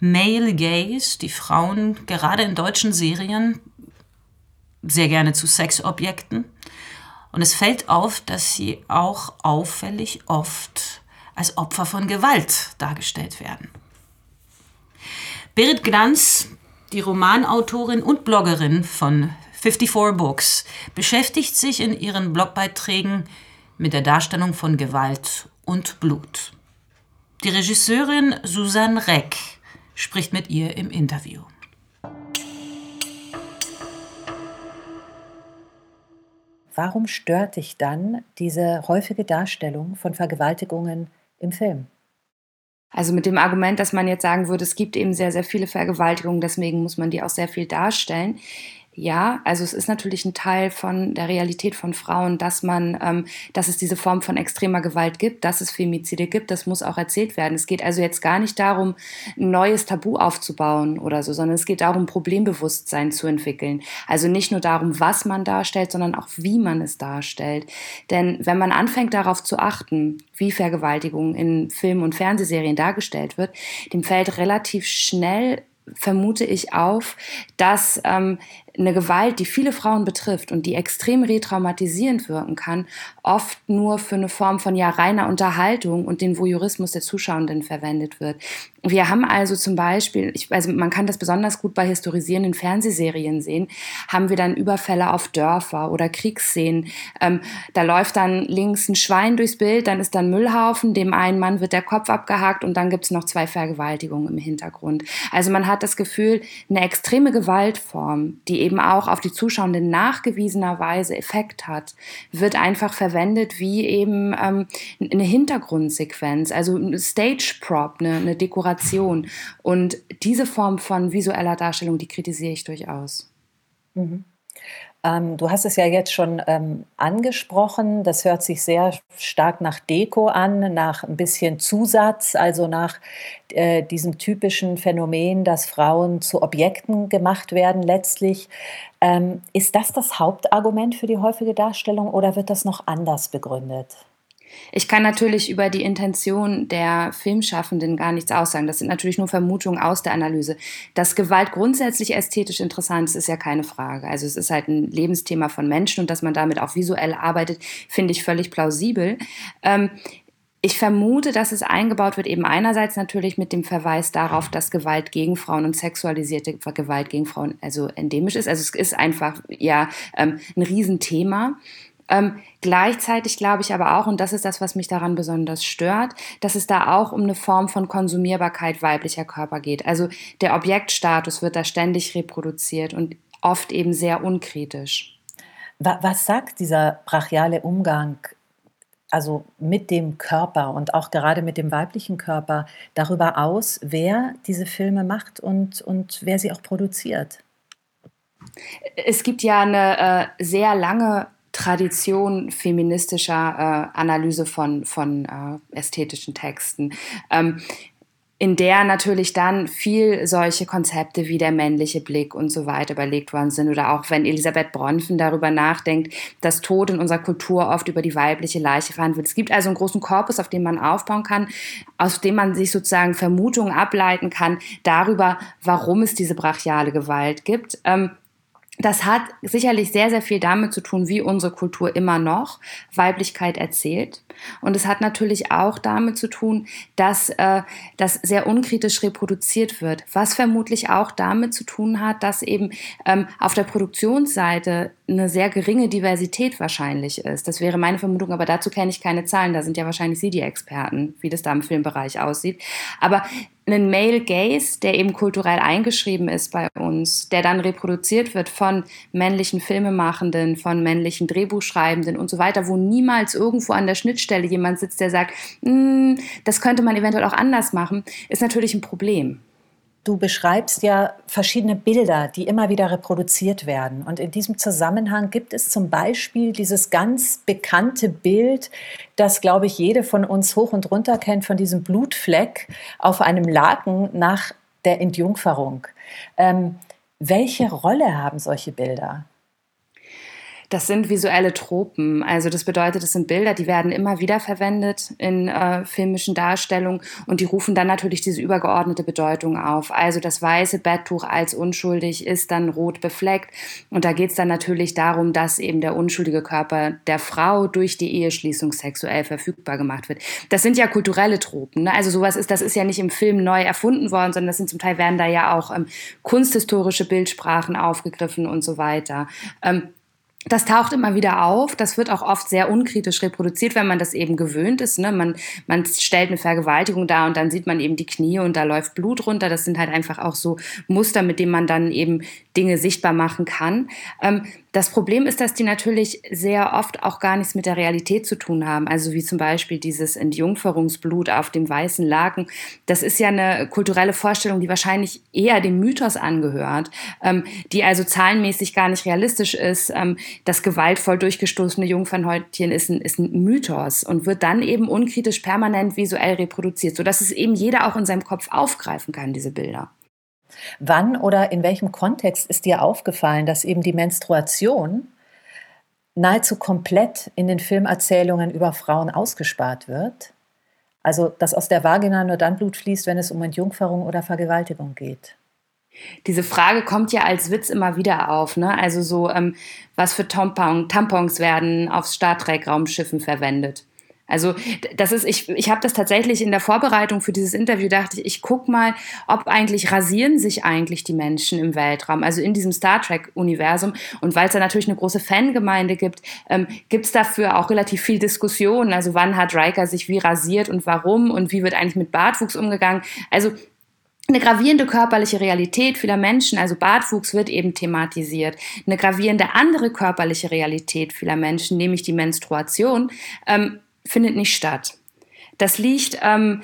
Speaker 1: Male Gaze die Frauen gerade in deutschen Serien sehr gerne zu Sexobjekten. Und es fällt auf, dass sie auch auffällig oft als Opfer von Gewalt dargestellt werden. Berit Glanz, die Romanautorin und Bloggerin von 54 Books, beschäftigt sich in ihren Blogbeiträgen mit der Darstellung von Gewalt und Blut. Die Regisseurin Susanne Reck spricht mit ihr im Interview.
Speaker 6: Warum stört dich dann diese häufige Darstellung von Vergewaltigungen im Film.
Speaker 7: Also mit dem Argument, dass man jetzt sagen würde, es gibt eben sehr, sehr viele Vergewaltigungen, deswegen muss man die auch sehr viel darstellen. Ja, also es ist natürlich ein Teil von der Realität von Frauen, dass man, ähm, dass es diese Form von extremer Gewalt gibt, dass es Femizide gibt, das muss auch erzählt werden. Es geht also jetzt gar nicht darum, ein neues Tabu aufzubauen oder so, sondern es geht darum, Problembewusstsein zu entwickeln. Also nicht nur darum, was man darstellt, sondern auch wie man es darstellt. Denn wenn man anfängt darauf zu achten, wie Vergewaltigung in Filmen und Fernsehserien dargestellt wird, dem fällt relativ schnell vermute ich auf, dass ähm, eine Gewalt, die viele Frauen betrifft und die extrem retraumatisierend wirken kann, oft nur für eine Form von ja reiner Unterhaltung und den Voyeurismus der Zuschauenden verwendet wird. Wir haben also zum Beispiel, ich, also man kann das besonders gut bei historisierenden Fernsehserien sehen, haben wir dann Überfälle auf Dörfer oder Kriegsszenen. Ähm, da läuft dann links ein Schwein durchs Bild, dann ist dann Müllhaufen, dem einen Mann wird der Kopf abgehakt und dann gibt es noch zwei Vergewaltigungen im Hintergrund. Also man hat das Gefühl, eine extreme Gewaltform, die eben auch auf die Zuschauenden nachgewiesenerweise Effekt hat, wird einfach verwendet wie eben ähm, eine Hintergrundsequenz, also ein Stage Prop, eine, eine Dekoration. Und diese Form von visueller Darstellung, die kritisiere ich durchaus.
Speaker 6: Mhm. Ähm, du hast es ja jetzt schon ähm, angesprochen. Das hört sich sehr stark nach Deko an, nach ein bisschen Zusatz, also nach äh, diesem typischen Phänomen, dass Frauen zu Objekten gemacht werden letztlich. Ähm, ist das das Hauptargument für die häufige Darstellung oder wird das noch anders begründet?
Speaker 7: Ich kann natürlich über die Intention der Filmschaffenden gar nichts aussagen. Das sind natürlich nur Vermutungen aus der Analyse. Dass Gewalt grundsätzlich ästhetisch interessant ist, ist ja keine Frage. Also es ist halt ein Lebensthema von Menschen und dass man damit auch visuell arbeitet, finde ich völlig plausibel. Ähm, ich vermute, dass es eingebaut wird, eben einerseits natürlich mit dem Verweis darauf, dass Gewalt gegen Frauen und sexualisierte Gewalt gegen Frauen also endemisch ist. Also es ist einfach ja ähm, ein Riesenthema. Ähm, gleichzeitig glaube ich aber auch, und das ist das, was mich daran besonders stört, dass es da auch um eine Form von Konsumierbarkeit weiblicher Körper geht. Also der Objektstatus wird da ständig reproduziert und oft eben sehr unkritisch.
Speaker 6: Was sagt dieser brachiale Umgang also mit dem Körper und auch gerade mit dem weiblichen Körper darüber aus, wer diese Filme macht und, und wer sie auch produziert?
Speaker 7: Es gibt ja eine äh, sehr lange Tradition feministischer äh, Analyse von, von äh, ästhetischen Texten. Ähm, in der natürlich dann viel solche Konzepte wie der männliche Blick und so weiter überlegt worden sind. Oder auch wenn Elisabeth Bronfen darüber nachdenkt, dass Tod in unserer Kultur oft über die weibliche Leiche verhandelt wird. Es gibt also einen großen Korpus, auf dem man aufbauen kann, aus dem man sich sozusagen Vermutungen ableiten kann darüber, warum es diese brachiale Gewalt gibt. Ähm, das hat sicherlich sehr, sehr viel damit zu tun, wie unsere Kultur immer noch Weiblichkeit erzählt. Und es hat natürlich auch damit zu tun, dass äh, das sehr unkritisch reproduziert wird, was vermutlich auch damit zu tun hat, dass eben ähm, auf der Produktionsseite eine sehr geringe Diversität wahrscheinlich ist. Das wäre meine Vermutung, aber dazu kenne ich keine Zahlen. Da sind ja wahrscheinlich Sie die Experten, wie das da im Filmbereich aussieht. Aber einen Male Gaze, der eben kulturell eingeschrieben ist bei uns, der dann reproduziert wird von männlichen Filmemachenden, von männlichen Drehbuchschreibenden und so weiter, wo niemals irgendwo an der Schnittstelle jemand sitzt, der sagt, hm, das könnte man eventuell auch anders machen, ist natürlich ein Problem.
Speaker 6: Du beschreibst ja verschiedene Bilder, die immer wieder reproduziert werden. Und in diesem Zusammenhang gibt es zum Beispiel dieses ganz bekannte Bild, das, glaube ich, jede von uns hoch und runter kennt, von diesem Blutfleck auf einem Laken nach der Entjungferung. Ähm, welche Rolle haben solche Bilder?
Speaker 7: Das sind visuelle Tropen. Also das bedeutet, es sind Bilder, die werden immer wieder verwendet in äh, filmischen Darstellungen und die rufen dann natürlich diese übergeordnete Bedeutung auf. Also das weiße Betttuch als unschuldig ist dann rot befleckt und da geht es dann natürlich darum, dass eben der unschuldige Körper der Frau durch die Eheschließung sexuell verfügbar gemacht wird. Das sind ja kulturelle Tropen. Ne? Also sowas ist, das ist ja nicht im Film neu erfunden worden, sondern das sind zum Teil werden da ja auch ähm, kunsthistorische Bildsprachen aufgegriffen und so weiter. Ähm, das taucht immer wieder auf. Das wird auch oft sehr unkritisch reproduziert, wenn man das eben gewöhnt ist. Ne? Man, man stellt eine Vergewaltigung dar und dann sieht man eben die Knie und da läuft Blut runter. Das sind halt einfach auch so Muster, mit denen man dann eben Dinge sichtbar machen kann. Ähm, das Problem ist, dass die natürlich sehr oft auch gar nichts mit der Realität zu tun haben. Also wie zum Beispiel dieses Entjungferungsblut auf dem weißen Laken. Das ist ja eine kulturelle Vorstellung, die wahrscheinlich eher dem Mythos angehört, ähm, die also zahlenmäßig gar nicht realistisch ist. Ähm, das gewaltvoll durchgestoßene Jungfernhäutchen ist ein, ist ein Mythos und wird dann eben unkritisch permanent visuell reproduziert, sodass es eben jeder auch in seinem Kopf aufgreifen kann, diese Bilder.
Speaker 6: Wann oder in welchem Kontext ist dir aufgefallen, dass eben die Menstruation nahezu komplett in den Filmerzählungen über Frauen ausgespart wird? Also, dass aus der Vagina nur dann Blut fließt, wenn es um Entjungferung oder Vergewaltigung geht.
Speaker 7: Diese Frage kommt ja als Witz immer wieder auf. Ne? Also so, ähm, was für Tampon, Tampons werden auf Star Trek-Raumschiffen verwendet? Also das ist, ich, ich habe das tatsächlich in der Vorbereitung für dieses Interview, dachte ich, ich guck mal, ob eigentlich rasieren sich eigentlich die Menschen im Weltraum, also in diesem Star Trek-Universum. Und weil es da natürlich eine große Fangemeinde gibt, ähm, gibt es dafür auch relativ viel Diskussion. Also wann hat Riker sich wie rasiert und warum und wie wird eigentlich mit Bartwuchs umgegangen. Also eine gravierende körperliche Realität vieler Menschen, also Bartwuchs wird eben thematisiert. Eine gravierende andere körperliche Realität vieler Menschen, nämlich die Menstruation, ähm, findet nicht statt. Das liegt ähm,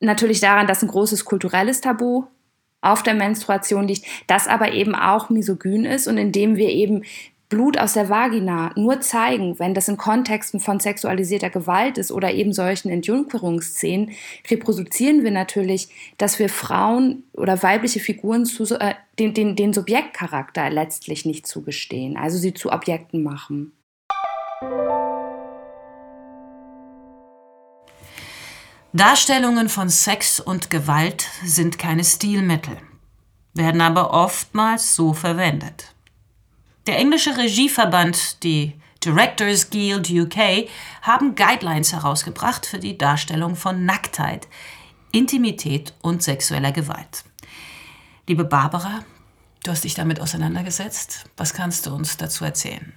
Speaker 7: natürlich daran, dass ein großes kulturelles Tabu auf der Menstruation liegt, das aber eben auch misogyn ist und indem wir eben Blut aus der Vagina nur zeigen, wenn das in Kontexten von sexualisierter Gewalt ist oder eben solchen Entjungferungsszenen, reproduzieren wir natürlich, dass wir Frauen oder weibliche Figuren zu, äh, den, den, den Subjektcharakter letztlich nicht zugestehen, also sie zu Objekten machen.
Speaker 1: Darstellungen von Sex und Gewalt sind keine Stilmittel, werden aber oftmals so verwendet. Der englische Regieverband, die Directors Guild UK, haben Guidelines herausgebracht für die Darstellung von Nacktheit, Intimität und sexueller Gewalt. Liebe Barbara, du hast dich damit auseinandergesetzt. Was kannst du uns dazu erzählen?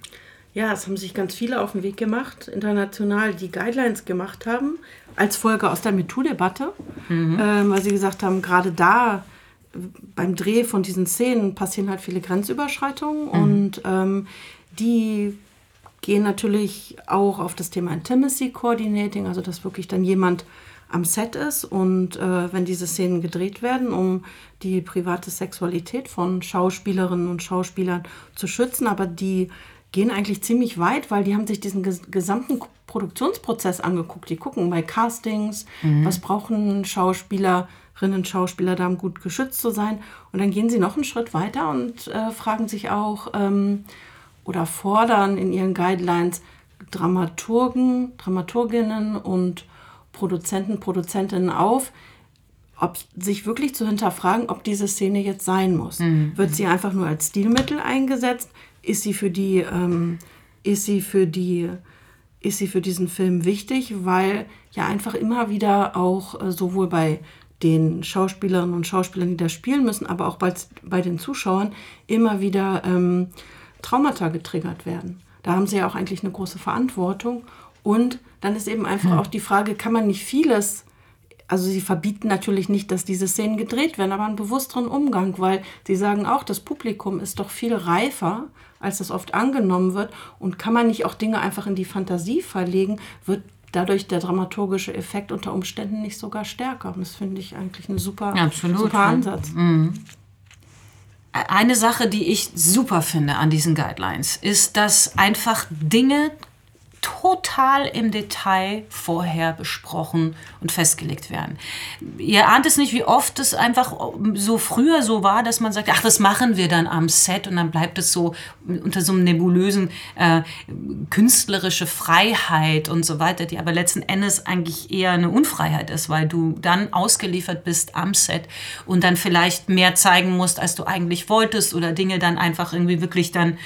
Speaker 2: Ja, es haben sich ganz viele auf den Weg gemacht, international, die Guidelines gemacht haben, als Folge aus der MeToo-Debatte, mhm. ähm, weil sie gesagt haben, gerade da beim Dreh von diesen Szenen passieren halt viele Grenzüberschreitungen mhm. und ähm, die gehen natürlich auch auf das Thema Intimacy Coordinating, also dass wirklich dann jemand am Set ist und äh, wenn diese Szenen gedreht werden, um die private Sexualität von Schauspielerinnen und Schauspielern zu schützen, aber die gehen eigentlich ziemlich weit, weil die haben sich diesen ges gesamten Produktionsprozess angeguckt. Die gucken bei Castings, mhm. was brauchen Schauspielerinnen, Schauspieler da, um gut geschützt zu sein. Und dann gehen sie noch einen Schritt weiter und äh, fragen sich auch ähm, oder fordern in ihren Guidelines Dramaturgen, Dramaturginnen und Produzenten, Produzentinnen auf, ob sich wirklich zu hinterfragen, ob diese Szene jetzt sein muss. Mhm. Wird sie einfach nur als Stilmittel eingesetzt? Ist sie für die, ähm, ist sie für die, ist sie für diesen Film wichtig? Weil ja einfach immer wieder auch äh, sowohl bei den Schauspielerinnen und Schauspielern, die da spielen müssen, aber auch bei, bei den Zuschauern immer wieder ähm, Traumata getriggert werden. Da haben sie ja auch eigentlich eine große Verantwortung. Und dann ist eben einfach hm. auch die Frage, kann man nicht vieles, also sie verbieten natürlich nicht, dass diese Szenen gedreht werden, aber einen bewussteren Umgang, weil sie sagen auch, das Publikum ist doch viel reifer, als das oft angenommen wird. Und kann man nicht auch Dinge einfach in die Fantasie verlegen, wird dadurch der dramaturgische Effekt unter Umständen nicht sogar stärker. Und das finde ich eigentlich ein super, Absolut. super Ansatz. Mhm.
Speaker 1: Eine Sache, die ich super finde an diesen Guidelines, ist, dass einfach Dinge total im Detail vorher besprochen und festgelegt werden. Ihr ahnt es nicht, wie oft es einfach so früher so war, dass man sagt, ach, das machen wir dann am Set und dann bleibt es so unter so einem nebulösen äh, künstlerische Freiheit und so weiter, die aber letzten Endes eigentlich eher eine Unfreiheit ist, weil du dann ausgeliefert bist am Set und dann vielleicht mehr zeigen musst, als du eigentlich wolltest oder Dinge dann einfach irgendwie wirklich dann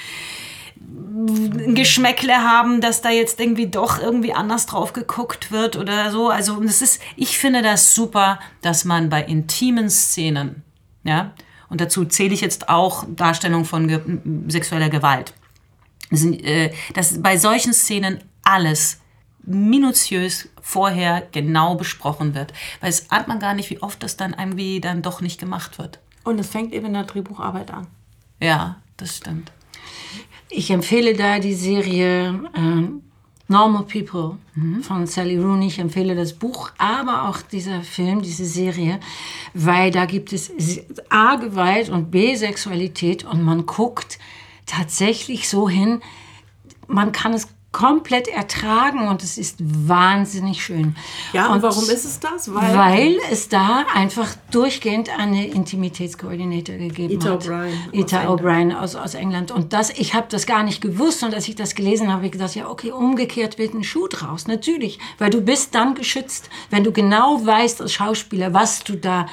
Speaker 1: ein Geschmäckle haben, dass da jetzt irgendwie doch irgendwie anders drauf geguckt wird oder so. Also das ist, ich finde das super, dass man bei intimen Szenen, ja, und dazu zähle ich jetzt auch Darstellung von ge sexueller Gewalt, äh, dass bei solchen Szenen alles minutiös vorher genau besprochen wird. Weil es ahnt man gar nicht, wie oft das dann irgendwie dann doch nicht gemacht wird.
Speaker 2: Und es fängt eben in der Drehbucharbeit an.
Speaker 1: Ja, das stimmt.
Speaker 3: Ich empfehle da die Serie äh, Normal People mhm. von Sally Rooney. Ich empfehle das Buch, aber auch dieser Film, diese Serie, weil da gibt es A, Gewalt und B, Sexualität und man guckt tatsächlich so hin, man kann es komplett ertragen und es ist wahnsinnig schön.
Speaker 2: Ja, und, und warum ist es das?
Speaker 3: Weil, weil es da einfach durchgehend eine Intimitätskoordinator gegeben
Speaker 2: Ita
Speaker 3: hat.
Speaker 2: O'Brien.
Speaker 3: Ita O'Brien aus, aus England. Und das, ich habe das gar nicht gewusst und als ich das gelesen habe, habe ich gedacht, ja okay, umgekehrt wird ein Schuh draus. Natürlich, weil du bist dann geschützt, wenn du genau weißt als Schauspieler, was du da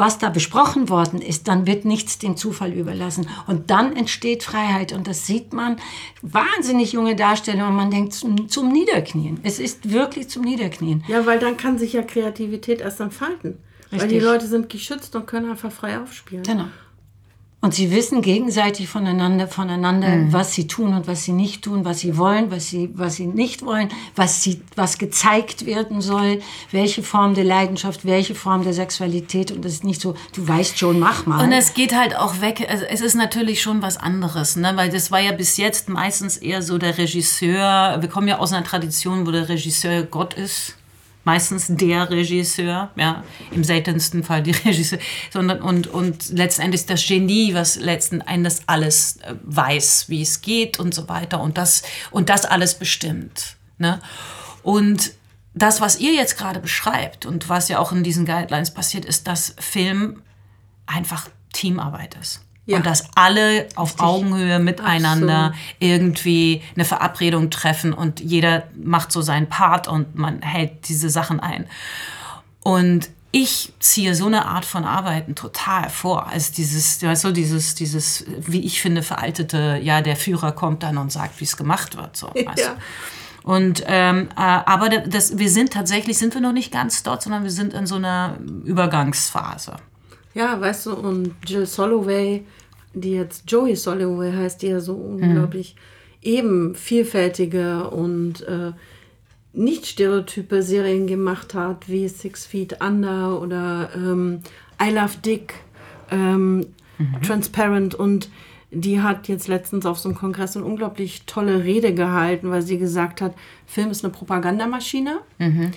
Speaker 3: was da besprochen worden ist, dann wird nichts dem Zufall überlassen. Und dann entsteht Freiheit. Und das sieht man, wahnsinnig junge Darstellungen, und man denkt zum, zum Niederknien. Es ist wirklich zum Niederknien.
Speaker 2: Ja, weil dann kann sich ja Kreativität erst entfalten. Richtig. Weil die Leute sind geschützt und können einfach frei aufspielen.
Speaker 3: Genau. Und sie wissen gegenseitig voneinander, voneinander, mhm. was sie tun und was sie nicht tun, was sie wollen, was sie, was sie nicht wollen, was sie, was gezeigt werden soll, welche Form der Leidenschaft, welche Form der Sexualität. Und das ist nicht so, du weißt schon, mach mal.
Speaker 1: Und es geht halt auch weg. Also es ist natürlich schon was anderes, ne? weil das war ja bis jetzt meistens eher so der Regisseur. Wir kommen ja aus einer Tradition, wo der Regisseur Gott ist meistens der Regisseur, ja, im seltensten Fall die Regisseur, sondern und, und letztendlich das Genie, was letzten Endes alles äh, weiß, wie es geht und so weiter und das, und das alles bestimmt. Ne? Und das, was ihr jetzt gerade beschreibt und was ja auch in diesen Guidelines passiert, ist, dass Film einfach Teamarbeit ist. Ja. Und dass alle auf Richtig. Augenhöhe miteinander Absolut. irgendwie eine Verabredung treffen und jeder macht so seinen Part und man hält diese Sachen ein. Und ich ziehe so eine Art von Arbeiten total vor. Also dieses, weißt du, dieses, dieses, wie ich finde, veraltete, ja, der Führer kommt dann und sagt, wie es gemacht wird. So, weißt ja. Und ähm, äh, aber das, wir sind tatsächlich, sind wir noch nicht ganz dort, sondern wir sind in so einer Übergangsphase.
Speaker 2: Ja, weißt du, und Jill Soloway, die jetzt Joey Soloway heißt, die ja so mhm. unglaublich eben vielfältige und äh, nicht stereotype Serien gemacht hat, wie Six Feet Under oder ähm, I Love Dick, ähm, mhm. Transparent und die hat jetzt letztens auf so einem Kongress eine unglaublich tolle Rede gehalten, weil sie gesagt hat, Film ist eine Propagandamaschine. Mhm.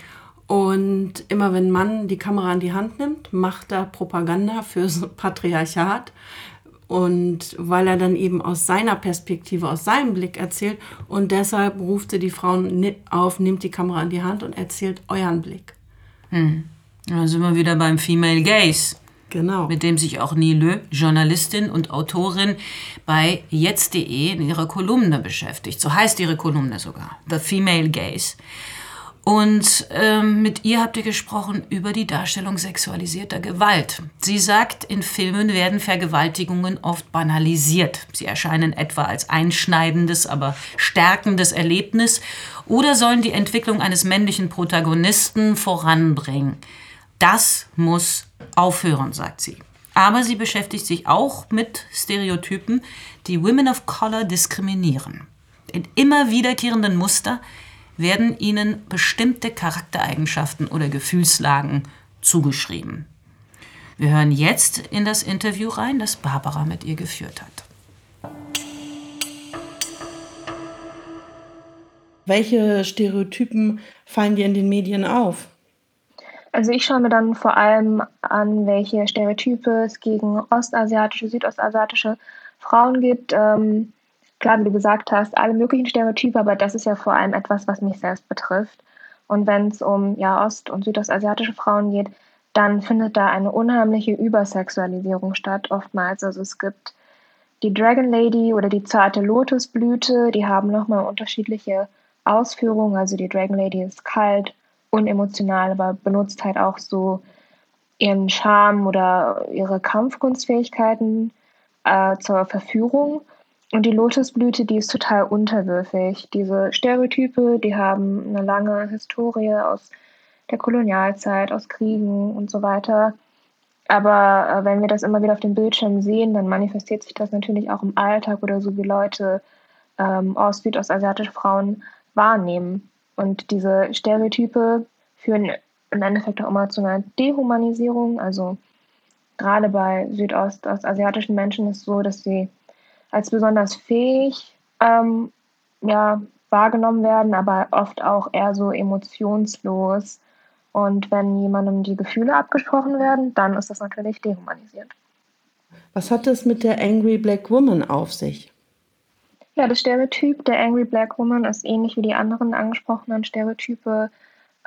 Speaker 2: Und immer wenn ein Mann die Kamera in die Hand nimmt, macht er Propaganda fürs Patriarchat. Und weil er dann eben aus seiner Perspektive, aus seinem Blick erzählt. Und deshalb ruft sie die Frauen auf, nimmt die Kamera in die Hand und erzählt euren Blick.
Speaker 1: Hm. Da sind wir wieder beim Female Gaze.
Speaker 2: Genau.
Speaker 1: Mit dem sich auch Nile, Journalistin und Autorin bei jetzt.de in ihrer Kolumne beschäftigt. So heißt ihre Kolumne sogar. The Female Gaze. Und ähm, mit ihr habt ihr gesprochen über die Darstellung sexualisierter Gewalt. Sie sagt, in Filmen werden Vergewaltigungen oft banalisiert. Sie erscheinen etwa als einschneidendes, aber stärkendes Erlebnis oder sollen die Entwicklung eines männlichen Protagonisten voranbringen. Das muss aufhören, sagt sie. Aber sie beschäftigt sich auch mit Stereotypen, die Women of Color diskriminieren. In immer wiederkehrenden Muster werden ihnen bestimmte Charaktereigenschaften oder Gefühlslagen zugeschrieben. Wir hören jetzt in das Interview rein, das Barbara mit ihr geführt hat.
Speaker 2: Welche Stereotypen fallen dir in den Medien auf?
Speaker 8: Also ich schaue mir dann vor allem an, welche Stereotype es gegen ostasiatische, südostasiatische Frauen gibt. Ähm, klar, wie du gesagt hast, alle möglichen Stereotype, aber das ist ja vor allem etwas, was mich selbst betrifft. Und wenn es um ja, ost- und südostasiatische Frauen geht, dann findet da eine unheimliche Übersexualisierung statt, oftmals. Also es gibt die Dragon Lady oder die zarte Lotusblüte, die haben nochmal unterschiedliche Ausführungen. Also die Dragon Lady ist kalt, unemotional, aber benutzt halt auch so ihren Charme oder ihre Kampfkunstfähigkeiten äh, zur Verführung. Und die Lotusblüte, die ist total unterwürfig. Diese Stereotype, die haben eine lange Historie aus der Kolonialzeit, aus Kriegen und so weiter. Aber äh, wenn wir das immer wieder auf dem Bildschirm sehen, dann manifestiert sich das natürlich auch im Alltag oder so, wie Leute ähm, aus südostasiatische Frauen wahrnehmen. Und diese Stereotype führen im Endeffekt auch immer zu einer Dehumanisierung. Also gerade bei südostasiatischen Menschen ist es so, dass sie als besonders fähig ähm, ja, wahrgenommen werden, aber oft auch eher so emotionslos. Und wenn jemandem die Gefühle abgesprochen werden, dann ist das natürlich dehumanisiert.
Speaker 2: Was hat es mit der Angry Black Woman auf sich?
Speaker 8: Ja, das Stereotyp der Angry Black Woman ist ähnlich wie die anderen angesprochenen Stereotype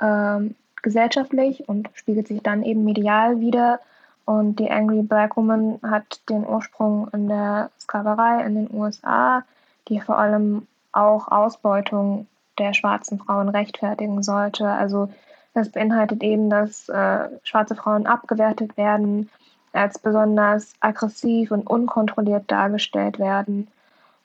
Speaker 8: ähm, gesellschaftlich und spiegelt sich dann eben medial wieder. Und die Angry Black Woman hat den Ursprung in der Sklaverei in den USA, die vor allem auch Ausbeutung der schwarzen Frauen rechtfertigen sollte. Also das beinhaltet eben, dass äh, schwarze Frauen abgewertet werden, als besonders aggressiv und unkontrolliert dargestellt werden.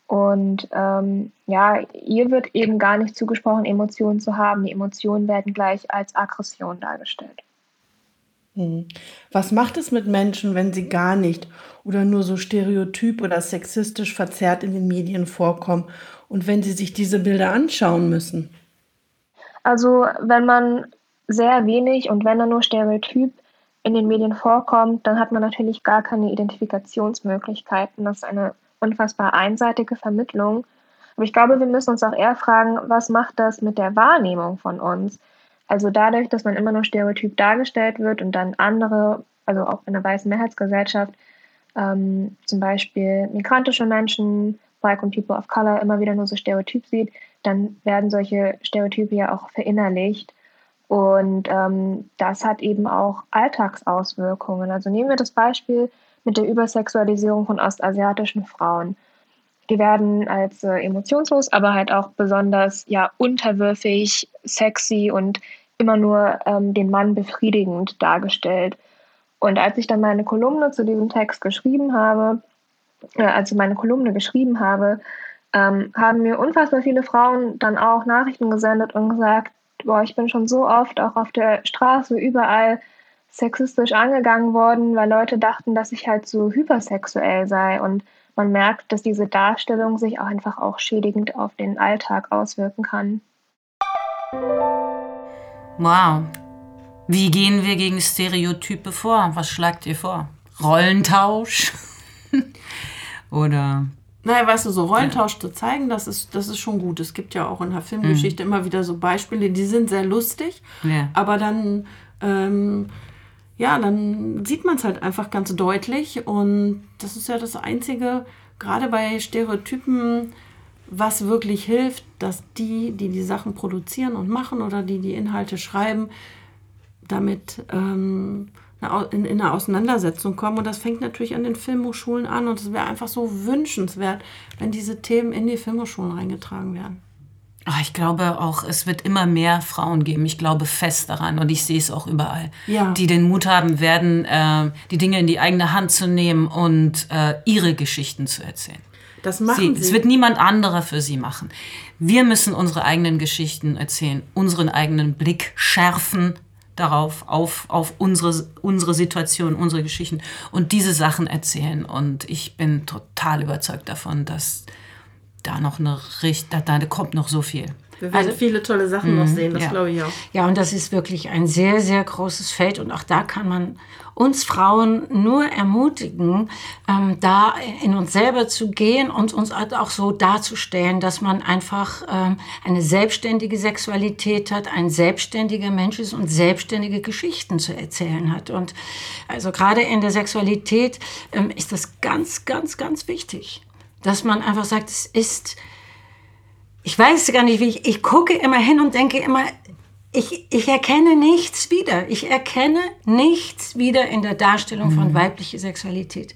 Speaker 8: Und ähm, ja, ihr wird eben gar nicht zugesprochen, Emotionen zu haben. Die Emotionen werden gleich als Aggression dargestellt.
Speaker 2: Hm. Was macht es mit Menschen, wenn sie gar nicht oder nur so stereotyp oder sexistisch verzerrt in den Medien vorkommen und wenn sie sich diese Bilder anschauen müssen?
Speaker 8: Also wenn man sehr wenig und wenn er nur stereotyp in den Medien vorkommt, dann hat man natürlich gar keine Identifikationsmöglichkeiten. Das ist eine unfassbar einseitige Vermittlung. Aber ich glaube, wir müssen uns auch eher fragen, was macht das mit der Wahrnehmung von uns? Also dadurch, dass man immer nur stereotyp dargestellt wird und dann andere, also auch in der weißen Mehrheitsgesellschaft, ähm, zum Beispiel migrantische Menschen, Black und People of Color immer wieder nur so stereotyp sieht, dann werden solche Stereotype ja auch verinnerlicht. Und ähm, das hat eben auch Alltagsauswirkungen. Also nehmen wir das Beispiel mit der Übersexualisierung von ostasiatischen Frauen. Die werden als äh, emotionslos, aber halt auch besonders ja unterwürfig, sexy und immer nur ähm, den Mann befriedigend dargestellt. Und als ich dann meine Kolumne zu diesem Text geschrieben habe, äh, als meine Kolumne geschrieben habe, ähm, haben mir unfassbar viele Frauen dann auch Nachrichten gesendet und gesagt, boah, ich bin schon so oft auch auf der Straße überall sexistisch angegangen worden, weil Leute dachten, dass ich halt so hypersexuell sei. Und man merkt, dass diese Darstellung sich auch einfach auch schädigend auf den Alltag auswirken kann.
Speaker 1: Wow. Wie gehen wir gegen Stereotype vor? Was schlagt ihr vor? Rollentausch? Oder
Speaker 2: Naja, weißt du, so Rollentausch zu zeigen, das ist, das ist schon gut. Es gibt ja auch in der Filmgeschichte immer wieder so Beispiele, die sind sehr lustig,
Speaker 1: Ja.
Speaker 2: aber dann, ähm, ja, dann sieht man es halt einfach ganz deutlich und das ist ja das Einzige, gerade bei Stereotypen, was wirklich hilft, dass die, die die Sachen produzieren und machen oder die die Inhalte schreiben, damit ähm, in, in eine Auseinandersetzung kommen. Und das fängt natürlich an den Filmhochschulen an. Und es wäre einfach so wünschenswert, wenn diese Themen in die Filmhochschulen reingetragen werden.
Speaker 1: Ah, ich glaube auch, es wird immer mehr Frauen geben. Ich glaube fest daran und ich sehe es auch überall,
Speaker 2: Ja.
Speaker 1: die den Mut haben werden, äh, die Dinge in die eigene Hand zu nehmen und äh, ihre Geschichten zu erzählen.
Speaker 2: Das
Speaker 1: Sie,
Speaker 2: machen sie.
Speaker 1: es wird niemand anderer für sie machen. Wir müssen unsere eigenen Geschichten erzählen, unseren eigenen Blick schärfen darauf, auf, auf unsere, unsere Situation, unsere Geschichten und diese Sachen erzählen. Und ich bin total überzeugt davon, dass da noch eine da, da kommt noch so viel.
Speaker 2: Wir werden viele tolle Sachen noch sehen, das
Speaker 1: ja.
Speaker 2: glaube ich auch.
Speaker 3: Ja, und das ist wirklich ein sehr, sehr großes Feld. Und auch da kann man uns Frauen nur ermutigen, ähm, da in uns selber zu gehen und uns halt auch so darzustellen, dass man einfach ähm, eine selbstständige Sexualität hat, ein selbstständiger Mensch ist und selbstständige Geschichten zu erzählen hat. Und also gerade in der Sexualität ähm, ist das ganz, ganz, ganz wichtig, dass man einfach sagt, es ist ich weiß gar nicht, wie ich, ich gucke immer hin und denke immer, ich, ich erkenne nichts wieder. Ich erkenne nichts wieder in der Darstellung von weiblicher Sexualität.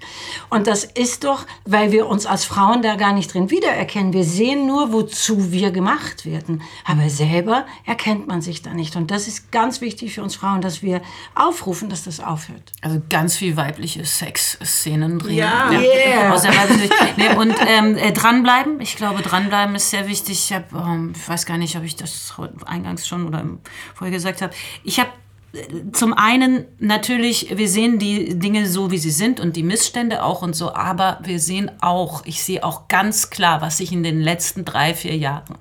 Speaker 3: Und das ist doch, weil wir uns als Frauen da gar nicht drin wiedererkennen. Wir sehen nur, wozu wir gemacht werden. Aber selber erkennt man sich da nicht. Und das ist ganz wichtig für uns Frauen, dass wir aufrufen, dass das aufhört.
Speaker 1: Also ganz viel weibliche Sexszenen drin.
Speaker 2: Ja.
Speaker 3: Yeah.
Speaker 1: Aus der weiblichen- nee, und ähm, äh, dranbleiben. Ich glaube, dranbleiben ist sehr wichtig. Ich, hab, ähm, ich weiß gar nicht, ob ich das eingangs schon oder im- vorher gesagt habe. Ich habe zum einen natürlich, wir sehen die Dinge so, wie sie sind und die Missstände auch und so, aber wir sehen auch, ich sehe auch ganz klar, was sich in den letzten drei, vier Jahren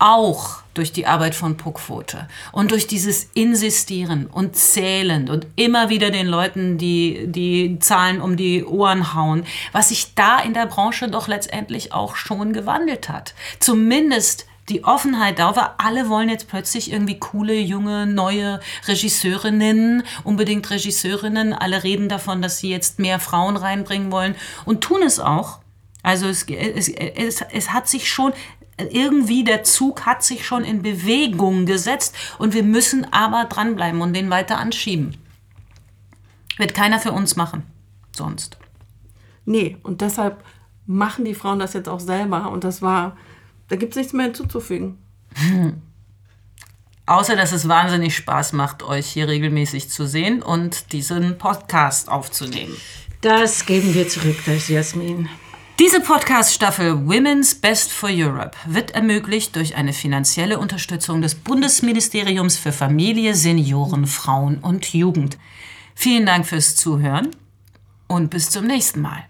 Speaker 1: auch durch die Arbeit von Puckfote und durch dieses Insistieren und Zählen und immer wieder den Leuten die, die Zahlen um die Ohren hauen, was sich da in der Branche doch letztendlich auch schon gewandelt hat. Zumindest die Offenheit da war, alle wollen jetzt plötzlich irgendwie coole, junge, neue Regisseurinnen, unbedingt Regisseurinnen, alle reden davon, dass sie jetzt mehr Frauen reinbringen wollen und tun es auch. Also es, es, es, es hat sich schon, irgendwie der Zug hat sich schon in Bewegung gesetzt und wir müssen aber dranbleiben und den weiter anschieben. Wird keiner für uns machen, sonst.
Speaker 2: Nee, und deshalb machen die Frauen das jetzt auch selber. Und das war, da gibt es nichts mehr hinzuzufügen.
Speaker 1: Außer, dass es wahnsinnig Spaß macht, euch hier regelmäßig zu sehen und diesen Podcast aufzunehmen.
Speaker 3: Das geben wir zurück, das Jasmin.
Speaker 1: Diese Podcast-Staffel Women's Best for Europe wird ermöglicht durch eine finanzielle Unterstützung des Bundesministeriums für Familie, Senioren, Frauen und Jugend. Vielen Dank fürs Zuhören und bis zum nächsten Mal.